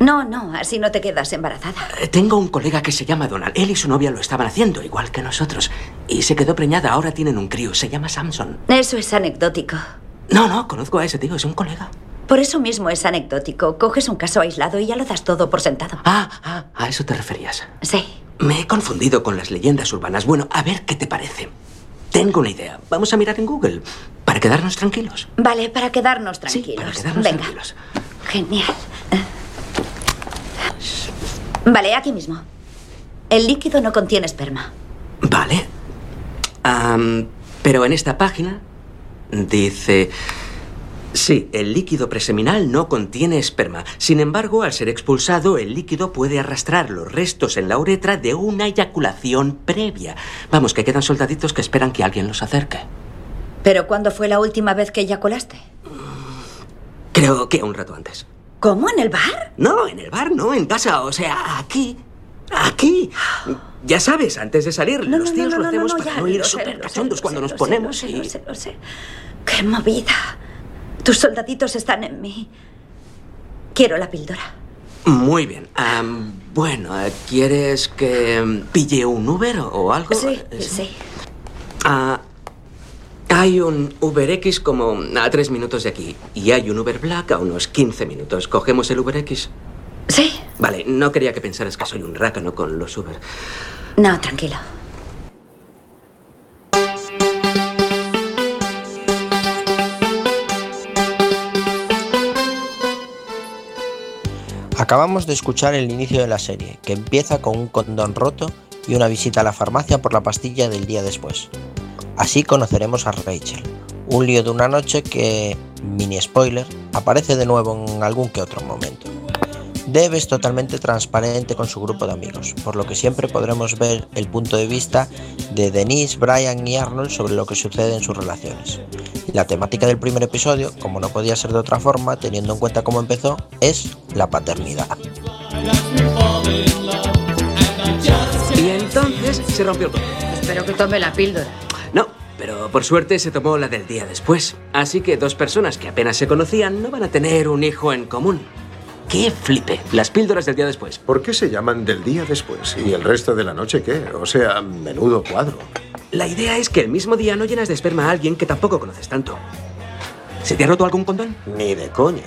No, no, así no te quedas embarazada.
Eh, Tengo un colega que se llama Donald. Él y su novia lo estaban haciendo, igual que nosotros. Y se quedó preñada. Ahora tienen un crío. Se llama Samson.
Eso es anecdótico.
No, no, conozco a ese tío. Es un colega.
Por eso mismo es anecdótico. Coges un caso aislado y ya lo das todo por sentado.
Ah, ah, a eso te referías.
Sí.
Me he confundido con las leyendas urbanas. Bueno, a ver qué te parece. Tengo una idea. Vamos a mirar en Google para quedarnos tranquilos.
Vale, para quedarnos tranquilos.
para quedarnos
Venga.
tranquilos.
Genial. Vale, aquí mismo. El líquido no contiene esperma.
Vale. Pero en esta página dice... Sí, el líquido preseminal no contiene esperma. Sin embargo, al ser expulsado, el líquido puede arrastrar los restos en la uretra de una eyaculación previa. Vamos, que quedan soldaditos que esperan que alguien los acerque.
¿Pero cuándo fue la última vez que eyaculaste?
Creo que un rato antes.
¿Cómo? ¿En el bar?
No, en el bar, no, en casa, o sea, aquí. Aquí. Ya sabes, antes de salir,
No,
los
no,
tíos
no,
lo hacemos para
ya,
no ir súper cachondos cuando nos ponemos
lo sé, lo sé, lo sé. ¡Qué movida! Tus soldaditos están en mí. Quiero la píldora.
Muy bien. Bueno, ¿quieres que em, pille un Uber o, algo?
Sí,
Eh,
sí.
Ah, hay un Uber X como a tres minutos de aquí y hay un Uber Black a unos 15 minutos. ¿Cogemos el Uber X?
Sí.
Vale, no quería que pensaras que soy un rácano con los Uber.
No, tranquilo.
Acabamos de escuchar el inicio de la serie, que empieza con un condón roto y una visita a la farmacia por la pastilla del día después. Así conoceremos a Rachel, un lío de una noche que, mini spoiler, aparece de nuevo en algún que otro momento. Deb es totalmente transparente con su grupo de amigos, por lo que siempre podremos ver el punto de vista de Denise, Brian y Arnold sobre lo que sucede en sus relaciones. La temática del primer episodio, como no podía ser de otra forma, teniendo en cuenta cómo empezó, es la paternidad.
Y entonces se rompió el.
Espero que tome la píldora.
Pero por suerte se tomó la del día después. Así que dos personas que apenas se conocían no van a tener un hijo en común. ¡Qué flipe! Las píldoras del día después.
¿Por qué se llaman del día después? ¿Y el resto de la noche qué? O sea, menudo cuadro.
La idea es que el mismo día no llenas de esperma a alguien que tampoco conoces tanto. ¿Se te ha roto algún condón?
Ni de coña.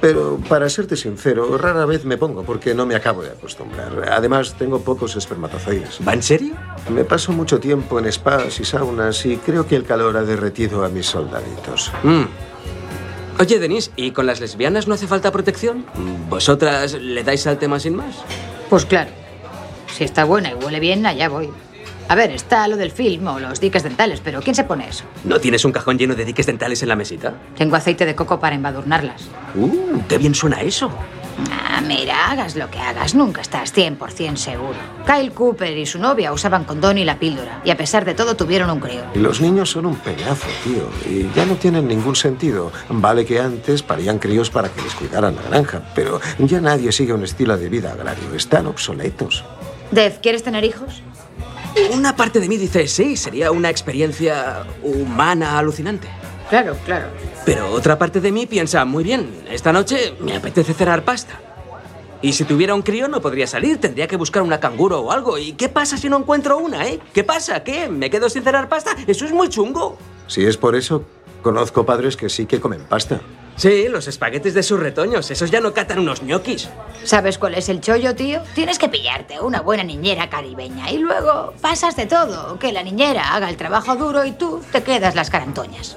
Pero para serte sincero, rara vez me pongo porque no me acabo de acostumbrar. Además, tengo pocos espermatozoides.
¿Va en serio?
Me paso mucho tiempo en spas y saunas y creo que el calor ha derretido a mis soldaditos.
Mm. Oye, Denise, ¿y con las lesbianas no hace falta protección? ¿Vosotras le dais al tema sin más?
Pues claro. Si está buena y huele bien, allá voy. A ver, está lo del film o los diques dentales, pero ¿quién se pone eso?
¿No tienes un cajón lleno de diques dentales en la mesita?
Tengo aceite de coco para embadurnarlas.
¡Uh! ¡Qué bien suena eso!
Ah, mira, hagas lo que hagas, nunca estás 100% seguro. Kyle Cooper y su novia usaban condón y la píldora, y a pesar de todo tuvieron un crío.
Los niños son un pedazo, tío, y ya no tienen ningún sentido. Vale que antes parían críos para que les cuidaran la granja, pero ya nadie sigue un estilo de vida agrario. Están obsoletos.
Dev, ¿quieres tener hijos?
Una parte de mí dice, sí, sería una experiencia humana alucinante.
Claro, claro.
Pero otra parte de mí piensa, muy bien, esta noche me apetece cenar pasta. Y si tuviera un crío no podría salir, tendría que buscar una canguro o algo. ¿Y qué pasa si no encuentro una, eh? ¿Qué pasa? ¿Qué? ¿Me quedo sin cenar pasta? Eso es muy chungo.
Si es por eso, conozco padres que sí que comen pasta.
Sí, los espaguetes de sus retoños, esos ya no catan unos ñoquis.
¿Sabes cuál es el chollo, tío? Tienes que pillarte una buena niñera caribeña y luego pasas de todo. Que la niñera haga el trabajo duro y tú te quedas las carantoñas.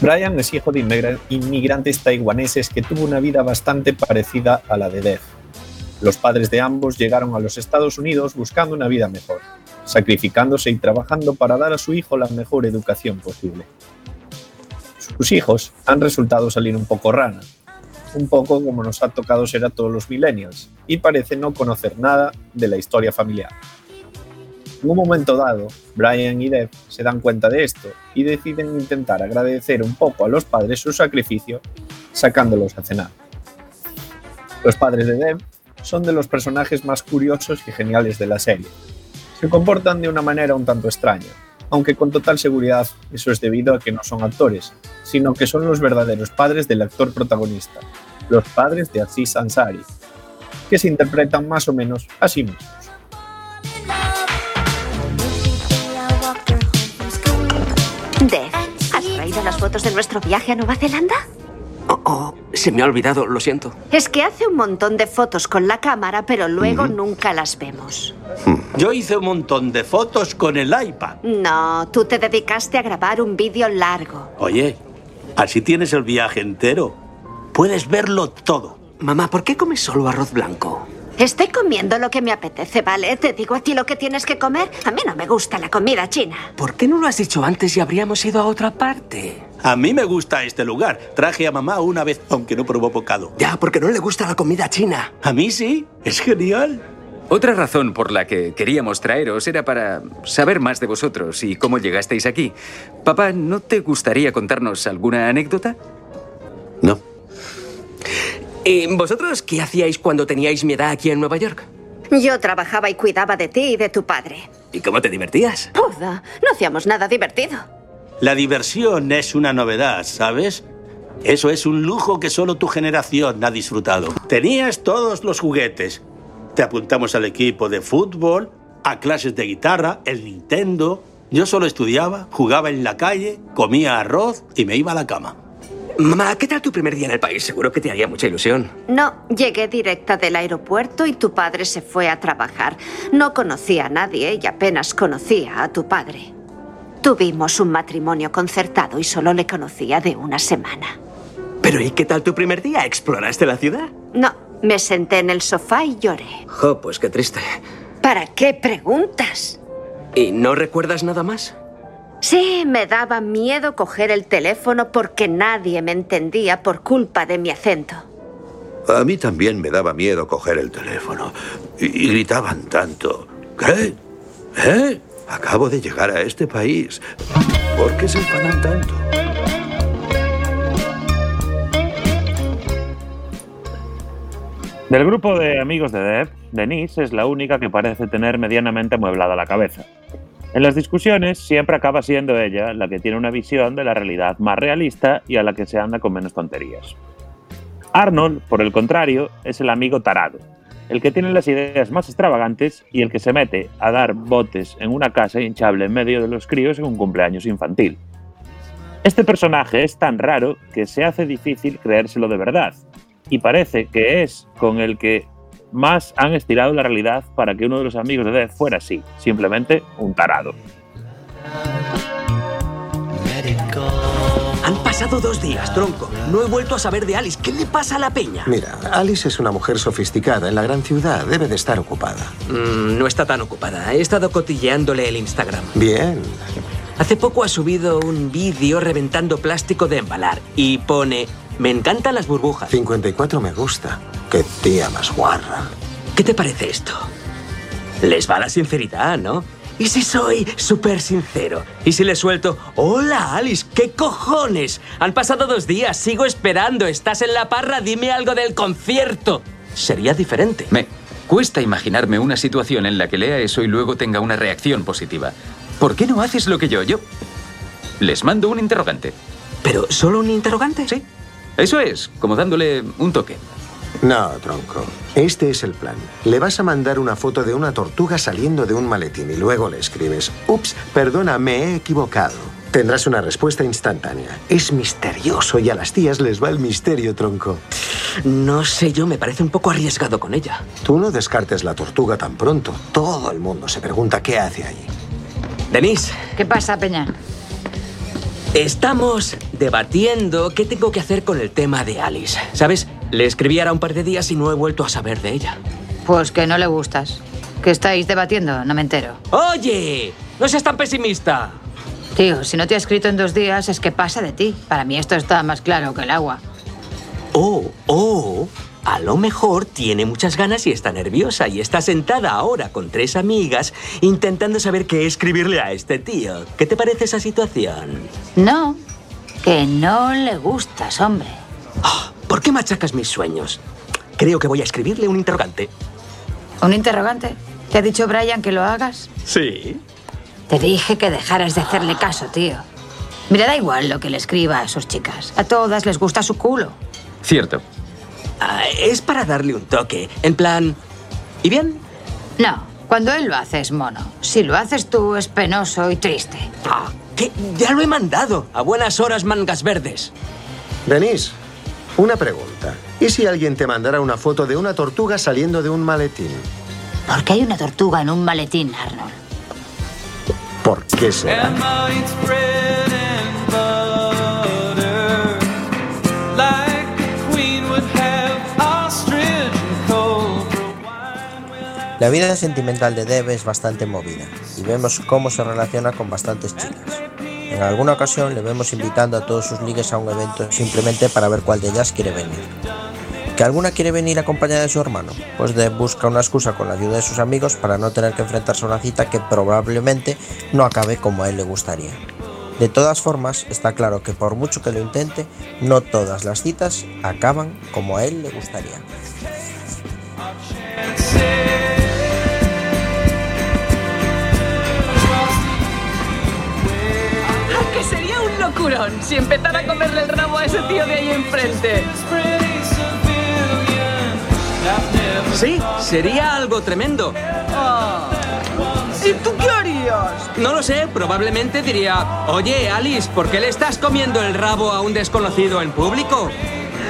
Brian es hijo de inmigra- inmigrantes taiwaneses que tuvo una vida bastante parecida a la de Dev. Los padres de ambos llegaron a los Estados Unidos buscando una vida mejor, sacrificándose y trabajando para dar a su hijo la mejor educación posible. Sus hijos han resultado salir un poco rana, un poco como nos ha tocado ser a todos los millennials, y parece no conocer nada de la historia familiar. En un momento dado, Brian y Deb se dan cuenta de esto y deciden intentar agradecer un poco a los padres su sacrificio sacándolos a cenar. Los padres de Deb son de los personajes más curiosos y geniales de la serie. Se comportan de una manera un tanto extraña, aunque con total seguridad eso es debido a que no son actores, sino que son los verdaderos padres del actor protagonista, los padres de Aziz Ansari, que se interpretan más o menos a sí mismos.
¿Has traído las fotos de nuestro viaje a Nueva Zelanda?
Oh, se me ha olvidado, lo siento.
Es que hace un montón de fotos con la cámara, pero luego nunca las vemos.
Yo hice un montón de fotos con el iPad.
No, tú te dedicaste a grabar un vídeo largo.
Oye, así tienes el viaje entero. Puedes verlo todo.
Mamá, ¿por qué comes solo arroz blanco?
Estoy comiendo lo que me apetece, ¿vale? Te digo a ti lo que tienes que comer. A mí no me gusta la comida china.
¿Por qué no lo has dicho antes y habríamos ido a otra parte?
A mí me gusta este lugar. Traje a mamá una vez, aunque no probó bocado.
Ya, porque no le gusta la comida china.
A mí sí, es genial.
Otra razón por la que queríamos traeros era para saber más de vosotros y cómo llegasteis aquí. Papá, ¿no te gustaría contarnos alguna anécdota?
¿Y vosotros qué hacíais cuando teníais mi edad aquí en Nueva York?
Yo trabajaba y cuidaba de ti y de tu padre.
¿Y cómo te divertías?
Puda, no hacíamos nada divertido.
La diversión es una novedad, ¿sabes? Eso es un lujo que solo tu generación ha disfrutado. Tenías todos los juguetes. Te apuntamos al equipo de fútbol, a clases de guitarra, el Nintendo. Yo solo estudiaba, jugaba en la calle, comía arroz y me iba a la cama.
Mamá, ¿qué tal tu primer día en el país? Seguro que te haría mucha ilusión.
No, llegué directa del aeropuerto y tu padre se fue a trabajar. No conocía a nadie y apenas conocía a tu padre. Tuvimos un matrimonio concertado y solo le conocía de una semana.
Pero ¿y qué tal tu primer día? ¿Exploraste la ciudad?
No, me senté en el sofá y lloré.
Oh, pues qué triste.
¿Para qué preguntas?
¿Y no recuerdas nada más?
Sí, me daba miedo coger el teléfono porque nadie me entendía por culpa de mi acento.
A mí también me daba miedo coger el teléfono. Y, gritaban tanto. ¿Qué? ¿Eh? Acabo de llegar a este país. ¿Por qué se enfadan tanto?
Del grupo de amigos de Deb, Denise es la única que parece tener medianamente amueblada la cabeza. En las discusiones siempre acaba siendo ella la que tiene una visión de la realidad más realista y a la que se anda con menos tonterías. Arnold, por el contrario, es el amigo tarado, el que tiene las ideas más extravagantes y el que se mete a dar botes en una casa hinchable en medio de los críos en un cumpleaños infantil. Este personaje es tan raro que se hace difícil creérselo de verdad, y parece que es con el que más han estirado la realidad para que uno de los amigos de Death fuera así, simplemente un tarado.
Han pasado dos días, tronco. No he vuelto a saber de Alice. ¿Qué le pasa a la peña?
Mira, Alice es una mujer sofisticada en la gran ciudad. Debe de estar ocupada.
Mm, no está tan ocupada. He estado cotilleándole el Instagram.
Bien.
Hace poco ha subido un vídeo reventando plástico de embalar y pone, me encantan las burbujas.
54 me gusta. Qué tía más guarra.
¿Qué te parece esto? Les va la sinceridad, ¿no? ¿Y si soy súper sincero? ¿Y si le suelto, hola Alice, qué cojones? Han pasado dos días, sigo esperando, estás en la parra, dime algo del concierto. Sería diferente.
Me cuesta imaginarme una situación en la que lea eso y luego tenga una reacción positiva. ¿Por qué no haces lo que yo? Yo les mando un interrogante.
¿Pero solo un interrogante?
Sí. Eso es, como dándole un toque.
No, tronco. Este es el plan. Le vas a mandar una foto de una tortuga saliendo de un maletín y luego le escribes, ups, perdona, me he equivocado. Tendrás una respuesta instantánea. Es misterioso y a las tías les va el misterio, tronco.
No sé yo, me parece un poco arriesgado con ella.
Tú no descartes la tortuga tan pronto. Todo el mundo se pregunta qué hace allí.
Denise,
¿Qué pasa, Peña?
Estamos debatiendo qué tengo que hacer con el tema de Alice. ¿Sabes? Le escribí ahora un par de días y no he vuelto a saber de ella.
Pues que no le gustas. ¿Qué estáis debatiendo? No me entero.
¡Oye! ¡No seas tan pesimista!
Tío, si no te ha escrito en dos días es que pasa de ti. Para mí esto está más claro que el agua.
Oh, oh, a lo mejor tiene muchas ganas y está nerviosa y está sentada ahora con tres amigas intentando saber qué escribirle a este tío. ¿Qué te parece esa situación?
No, que no le gustas, hombre.
¿Por qué machacas mis sueños? Creo que voy a escribirle un interrogante.
¿Un interrogante? ¿Te ha dicho Brian que lo hagas?
Sí.
Te dije que dejaras de hacerle caso, tío. Mira, da igual lo que le escriba a sus chicas. A todas les gusta su culo.
Cierto.
Ah, es para darle un toque. En plan. ¿Y bien?
No, cuando él lo hace es mono. Si lo haces tú es penoso y triste.
Ah, ¿qué? Ya lo he mandado. A buenas horas, mangas verdes.
Denise, una pregunta. ¿Y si alguien te mandara una foto de una tortuga saliendo de un maletín?
¿Por qué hay una tortuga en un maletín, Arnold?
¿Por qué será?
La vida sentimental de Deb es bastante movida y vemos cómo se relaciona con bastantes chicas. En alguna ocasión le vemos invitando a todos sus ligues a un evento simplemente para ver cuál de ellas quiere venir. ¿Que alguna quiere venir acompañada de su hermano? Pues Deb busca una excusa con la ayuda de sus amigos para no tener que enfrentarse a una cita que probablemente no acabe como a él le gustaría. De todas formas, está claro que por mucho que lo intente, no todas las citas acaban como a él le gustaría.
Si empezara a comerle el rabo a ese tío de ahí enfrente.
Sí, sería algo tremendo.
¿Y tú qué harías?
No lo sé, probablemente diría, oye, Alice, ¿por qué le estás comiendo el rabo a un desconocido en público?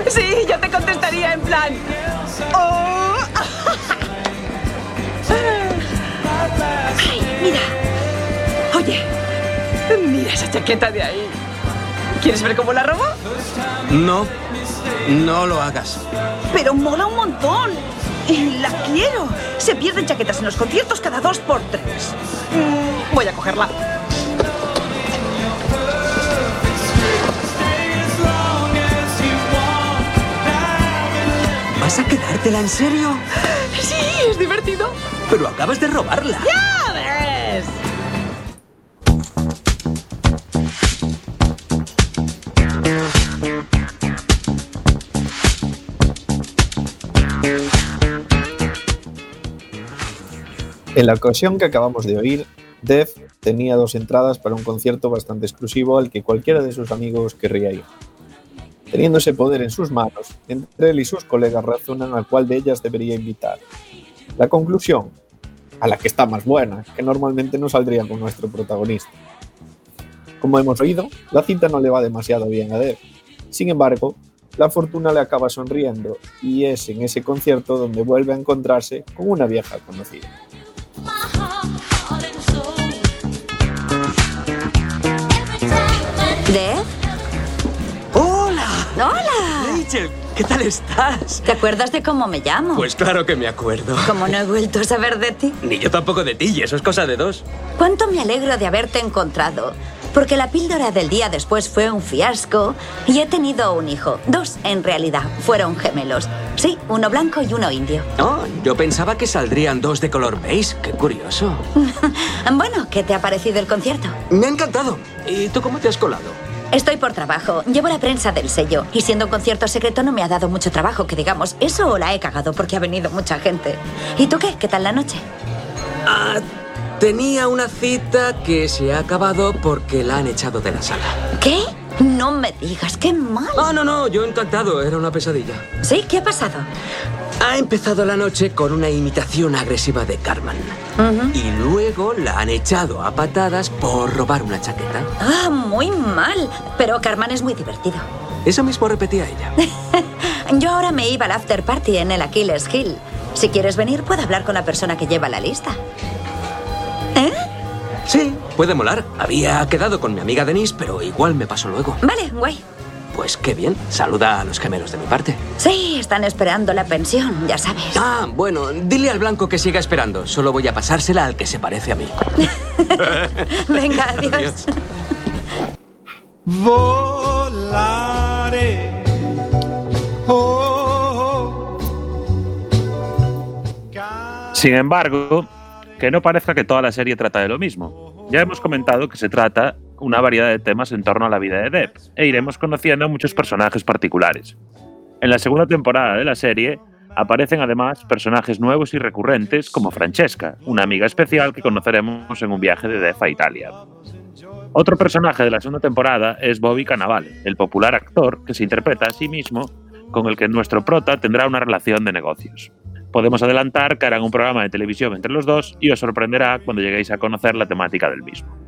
Sí, yo te contestaría en plan. "Oh". Ay, mira. Oye, mira esa chaqueta de ahí. ¿Quieres ver cómo la robo?
No, no lo hagas.
Pero mola un montón. Y La quiero. Se pierden chaquetas en los conciertos cada dos por tres. Mm, voy a cogerla.
¿Vas a quedártela en serio?
Sí, es divertido.
Pero acabas de robarla.
¡Ya
En la ocasión que acabamos de oír, Def tenía dos entradas para un concierto bastante exclusivo al que cualquiera de sus amigos querría ir. Teniendo ese poder en sus manos, entre él y sus colegas razonan a cuál de ellas debería invitar. La conclusión, a la que está más buena, que normalmente no saldría con nuestro protagonista. Como hemos oído, la cita no le va demasiado bien a Def. Sin embargo, la fortuna le acaba sonriendo y es en ese concierto donde vuelve a encontrarse con una vieja conocida.
¡Hola! Rachel, ¿qué tal estás?
¿Te acuerdas de cómo me llamo?
Pues claro que me acuerdo.
Como no he vuelto a saber de ti.
Ni yo tampoco de ti, y eso es cosa de dos.
¿Cuánto me alegro de haberte encontrado? Porque la píldora del día después fue un fiasco y he tenido un hijo. Dos, en realidad. Fueron gemelos. Sí, uno blanco y uno indio.
Oh, yo pensaba que saldrían dos de color beige. Qué curioso.
bueno, ¿qué te ha parecido el concierto?
Me ha encantado. ¿Y tú cómo te has colado?
Estoy por trabajo. Llevo la prensa del sello. Y siendo un concierto secreto no me ha dado mucho trabajo, que digamos. Eso la he cagado porque ha venido mucha gente. ¿Y tú qué? ¿Qué tal la noche?
Ah, tenía una cita que se ha acabado porque la han echado de la sala.
¿Qué? No me digas, qué mal.
Ah, no, no, yo encantado. Era una pesadilla.
¿Sí? ¿Qué ha pasado?
Ha empezado la noche con una imitación agresiva de Carmen. Y luego la han echado a patadas por robar una chaqueta.
Ah, muy mal. Pero Carmen es muy divertido.
Eso mismo repetía ella.
Yo ahora me iba al after party en el Achilles Hill. Si quieres venir, puedo hablar con la persona que lleva la lista. ¿Eh?
Sí, puede molar. Había quedado con mi amiga Denise, pero igual me pasó luego.
Vale, guay.
Pues qué bien. Saluda a los gemelos de mi parte.
Sí, están esperando la pensión, ya sabes.
Ah, bueno, dile al blanco que siga esperando. Solo voy a pasársela al que se parece a mí.
Venga, adiós.
Volare. Oh,
Sin embargo, que no parezca que toda la serie trata de lo mismo. Ya hemos comentado que se trata una variedad de temas en torno a la vida de Depp, e iremos conociendo muchos personajes particulares. En la segunda temporada de la serie aparecen además personajes nuevos y recurrentes como Francesca, una amiga especial que conoceremos en un viaje de Depp a Italia. Otro personaje de la segunda temporada es Bobby Cannavale, el popular actor que se interpreta a sí mismo con el que nuestro prota tendrá una relación de negocios. Podemos adelantar que harán un programa de televisión entre los dos y os sorprenderá cuando lleguéis a conocer la temática del mismo.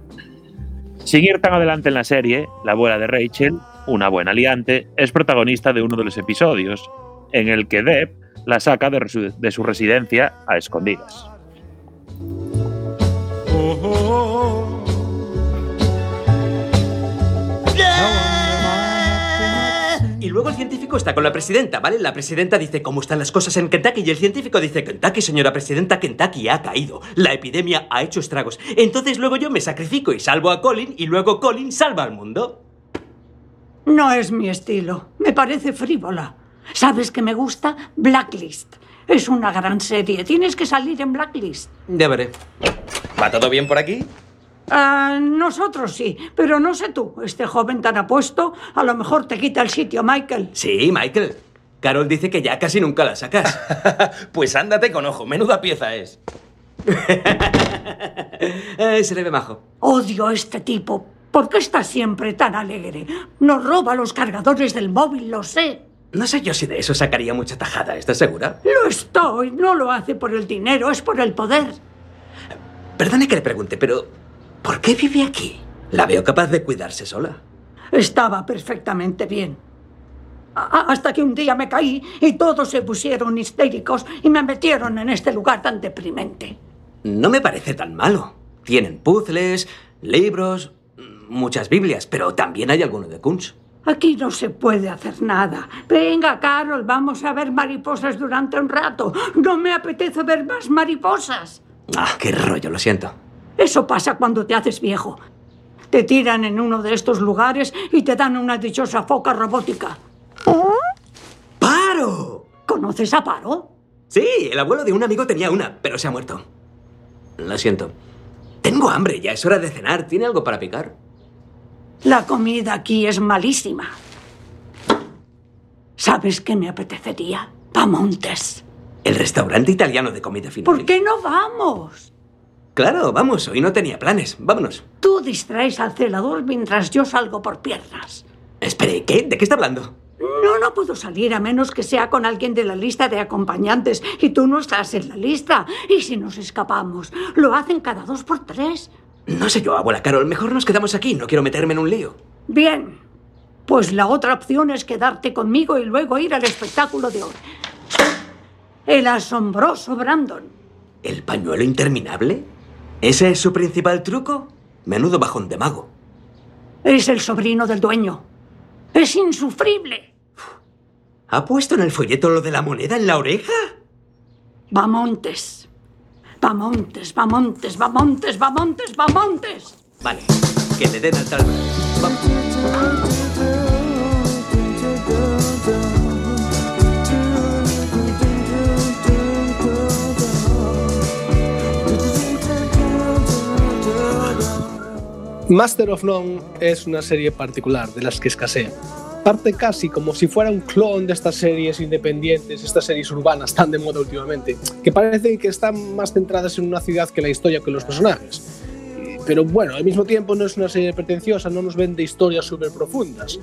Sin ir tan adelante en la serie, la abuela de Rachel, una buena liante, es protagonista de uno de los episodios en el que Deb la saca de, su residencia a escondidas.
Y luego el científico está con la presidenta, ¿vale? La presidenta dice cómo están las cosas en Kentucky y el científico dice, Kentucky, señora presidenta, Kentucky ha caído. La epidemia ha hecho estragos. Entonces luego yo me sacrifico y salvo a Colin y luego Colin salva al mundo.
No es mi estilo. Me parece frívola. ¿Sabes que me gusta? Blacklist. Es una gran serie. Tienes que salir en Blacklist.
Ya veré. ¿Va todo bien por aquí?
Ah, nosotros sí, pero no sé tú. Este joven tan apuesto, a lo mejor te quita el sitio, Michael.
Sí, Michael. Carol dice que ya casi nunca la sacas. pues ándate con ojo, menuda pieza es. Eh, se le ve majo.
Odio a este tipo. ¿Por qué está siempre tan alegre? Nos roba los cargadores del móvil, lo sé.
No sé yo si de eso sacaría mucha tajada, ¿estás segura?
Lo estoy. No lo hace por el dinero, es por el poder.
Perdone que le pregunte, pero ¿por qué vive aquí? La veo capaz de cuidarse sola.
Estaba perfectamente bien. A- hasta que un día me caí y todos se pusieron histéricos y me metieron en este lugar tan deprimente.
No me parece tan malo. Tienen puzzles, libros, muchas Biblias, pero también hay alguno de Kunz.
Aquí no se puede hacer nada. Venga, Carol, vamos a ver mariposas durante un rato. No me apetece ver más mariposas.
Ah, qué rollo, lo siento.
Eso pasa cuando te haces viejo. Te tiran en uno de estos lugares y te dan una dichosa foca robótica.
¡Paro!
¿Conoces a Paro?
Sí, el abuelo de un amigo tenía una, pero se ha muerto. Lo siento. Tengo hambre, ya es hora de cenar. ¿Tiene algo para picar?
La comida aquí es malísima. ¿Sabes qué me apetecería? Pamontes.
El restaurante italiano de comida final.
¿Por qué no vamos?
Claro, vamos, hoy no tenía planes. Vámonos.
Tú distraes al celador mientras yo salgo por piernas.
Espere, ¿qué? ¿De qué está hablando?
No, no puedo salir a menos que sea con alguien de la lista de acompañantes y tú no estás en la lista. ¿Y si nos escapamos? Lo hacen cada dos por tres.
No sé yo, abuela Carol, mejor nos quedamos aquí, no quiero meterme en un lío.
Bien, pues la otra opción es quedarte conmigo y luego ir al espectáculo de hoy. El asombroso Brandon.
¿El pañuelo interminable? ¿Ese es su principal truco? Menudo bajón de mago.
Es el sobrino del dueño. Es insufrible.
¿Ha puesto en el folleto lo de la moneda en la oreja?
Vamontes. Vamontes, Vamontes, Vamontes, Vamontes, Vamontes.
Vale, que le den al tal.
Master of None es una serie particular, de las que escasea. Parte casi como si fuera un clon de estas series independientes, estas series urbanas tan de moda últimamente, que parecen que están más centradas en una ciudad que la historia que los personajes. Pero bueno, al mismo tiempo no es una serie pretenciosa, no nos vende historias súper profundas.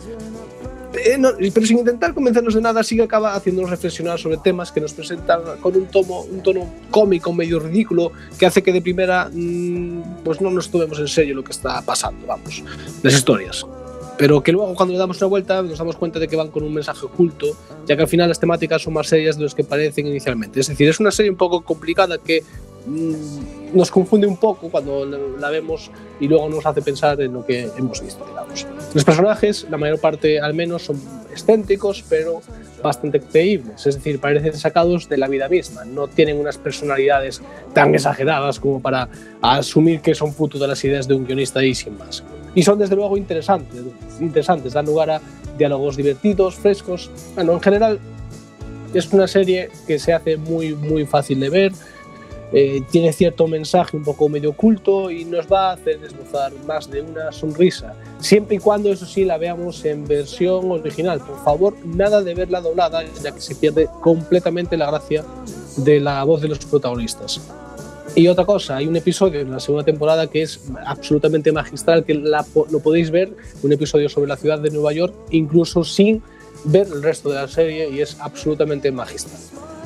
Eh, no, pero sin intentar convencernos de nada, sí acaba haciéndonos reflexionar sobre temas que nos presentan con un, tomo, un tono cómico, medio ridículo, que hace que de primera mmm, pues no nos tomemos en serio lo que está pasando, vamos, las historias. Pero que luego cuando le damos una vuelta nos damos cuenta de que van con un mensaje oculto, ya que al final las temáticas son más serias de las que parecen inicialmente. Es decir, es una serie un poco complicada que mmm, nos confunde un poco cuando la vemos y luego nos hace pensar en lo que hemos visto, digamos. Los personajes, la mayor parte al menos, son excéntricos, pero bastante creíbles, es decir, parecen sacados de la vida misma, no tienen unas personalidades tan exageradas como para asumir que son fruto de las ideas de un guionista y sin más. Y son desde luego interesantes, interesantes dan lugar a diálogos divertidos, frescos. Bueno, en general es una serie que se hace muy, muy fácil de ver, eh, tiene cierto mensaje un poco medio oculto y nos va a hacer desbozar más de una sonrisa, siempre y cuando eso sí la veamos en versión original. Por favor, nada de verla doblada, ya que se pierde completamente la gracia de la voz de los protagonistas. Y otra cosa, hay un episodio en la segunda temporada que es absolutamente magistral, que la, lo podéis ver, un episodio sobre la ciudad de Nueva York, incluso sin ver el resto de la serie, y es absolutamente magistral.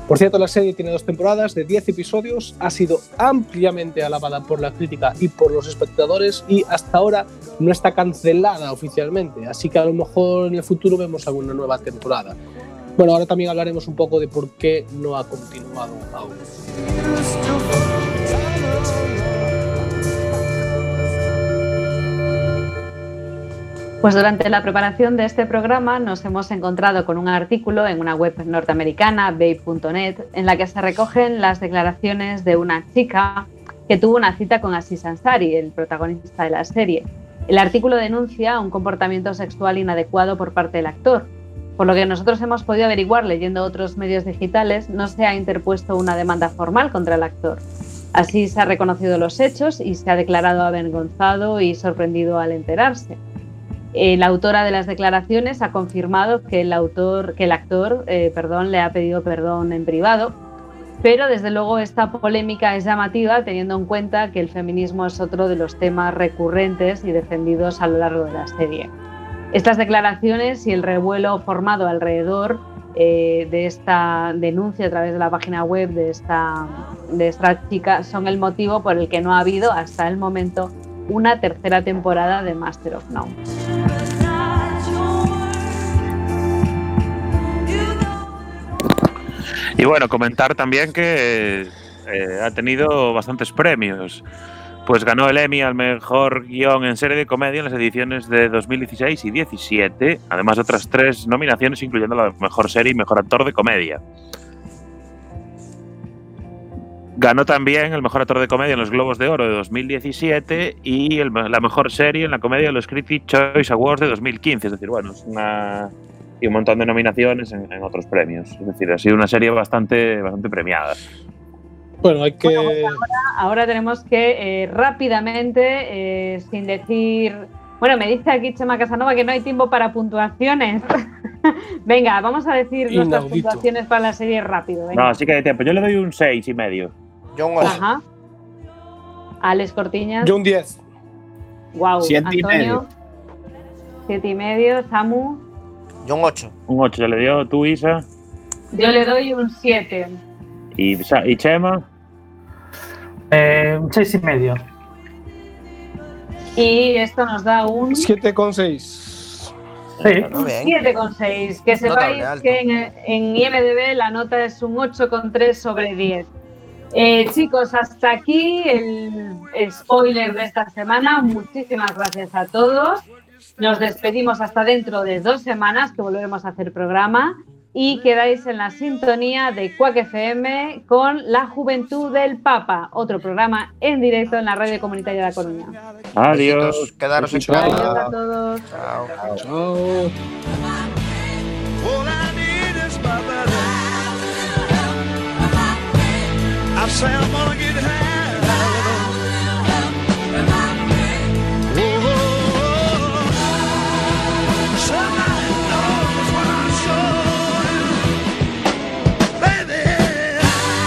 Por cierto, la serie tiene dos temporadas de 10 episodios, ha sido ampliamente alabada por la crítica y por los espectadores y hasta ahora no está cancelada oficialmente, así que a lo mejor en el futuro vemos alguna nueva temporada. Bueno, ahora también hablaremos un poco de por qué no ha continuado aún.
Pues durante la preparación de este programa nos hemos encontrado con un artículo en una web norteamericana, babe.net, en la que se recogen las declaraciones de una chica que tuvo una cita con Aziz Ansari, el protagonista de la serie. El artículo denuncia un comportamiento sexual inadecuado por parte del actor. Por lo que nosotros hemos podido averiguar leyendo otros medios digitales, no se ha interpuesto una demanda formal contra el actor. Así se ha reconocido los hechos y se ha declarado avergonzado y sorprendido al enterarse. Eh, la autora de las declaraciones ha confirmado que el, autor, que el actor eh, perdón, le ha pedido perdón en privado, pero desde luego esta polémica es llamativa teniendo en cuenta que el feminismo es otro de los temas recurrentes y defendidos a lo largo de la serie. Estas declaraciones y el revuelo formado alrededor eh, de esta denuncia a través de la página web de esta, de esta chica son el motivo por el que no ha habido hasta el momento una tercera temporada de Master of None.
Y bueno, comentar también que eh, ha tenido bastantes premios. Pues ganó el Emmy al mejor guion en serie de comedia en las ediciones de 2016 y 17, además de otras tres nominaciones, incluyendo la mejor serie y mejor actor de comedia. Ganó también el mejor actor de comedia en los Globos de Oro de 2017 y el- la mejor serie en la comedia de los Critics Choice Awards de 2015. Es decir, bueno, es una. y un montón de nominaciones en, en otros premios. Es decir, ha sido una serie bastante, bastante premiada.
Bueno, hay que.
Ahora tenemos que eh, rápidamente, eh, sin decir. Bueno, me dice aquí Chema Casanova que no hay tiempo para puntuaciones. Venga, vamos a decir nuestras
Inaudito.
puntuaciones para la serie rápido. venga.
No, sí que hay tiempo. Yo le doy un 6 y medio.
Yo un
Ajá. Alex Cortiñas.
Yo un 10.
Wow.
Siete y
Antonio.
medio.
Siete y medio. Samu.
Yo un 8.
Un 8 se le dio tú, Isa.
Yo le doy un 7.
Y, y Chema.
Eh, un seis y medio.
Y esto nos da un
7,6.
Sí.
7,6. Que sepáis que en, en IMDB la nota es un 8,3 sobre 10. Eh, chicos, hasta aquí el, el spoiler de esta semana. Muchísimas gracias a todos. Nos despedimos hasta dentro de dos semanas que volveremos a hacer programa y quedáis en la sintonía de Quack FM con La Juventud del Papa, otro programa en directo en la radio comunitaria de La Coruña.
Adiós.
Quedaros en casa.
Adiós a todos.
Chao.
Chao.
I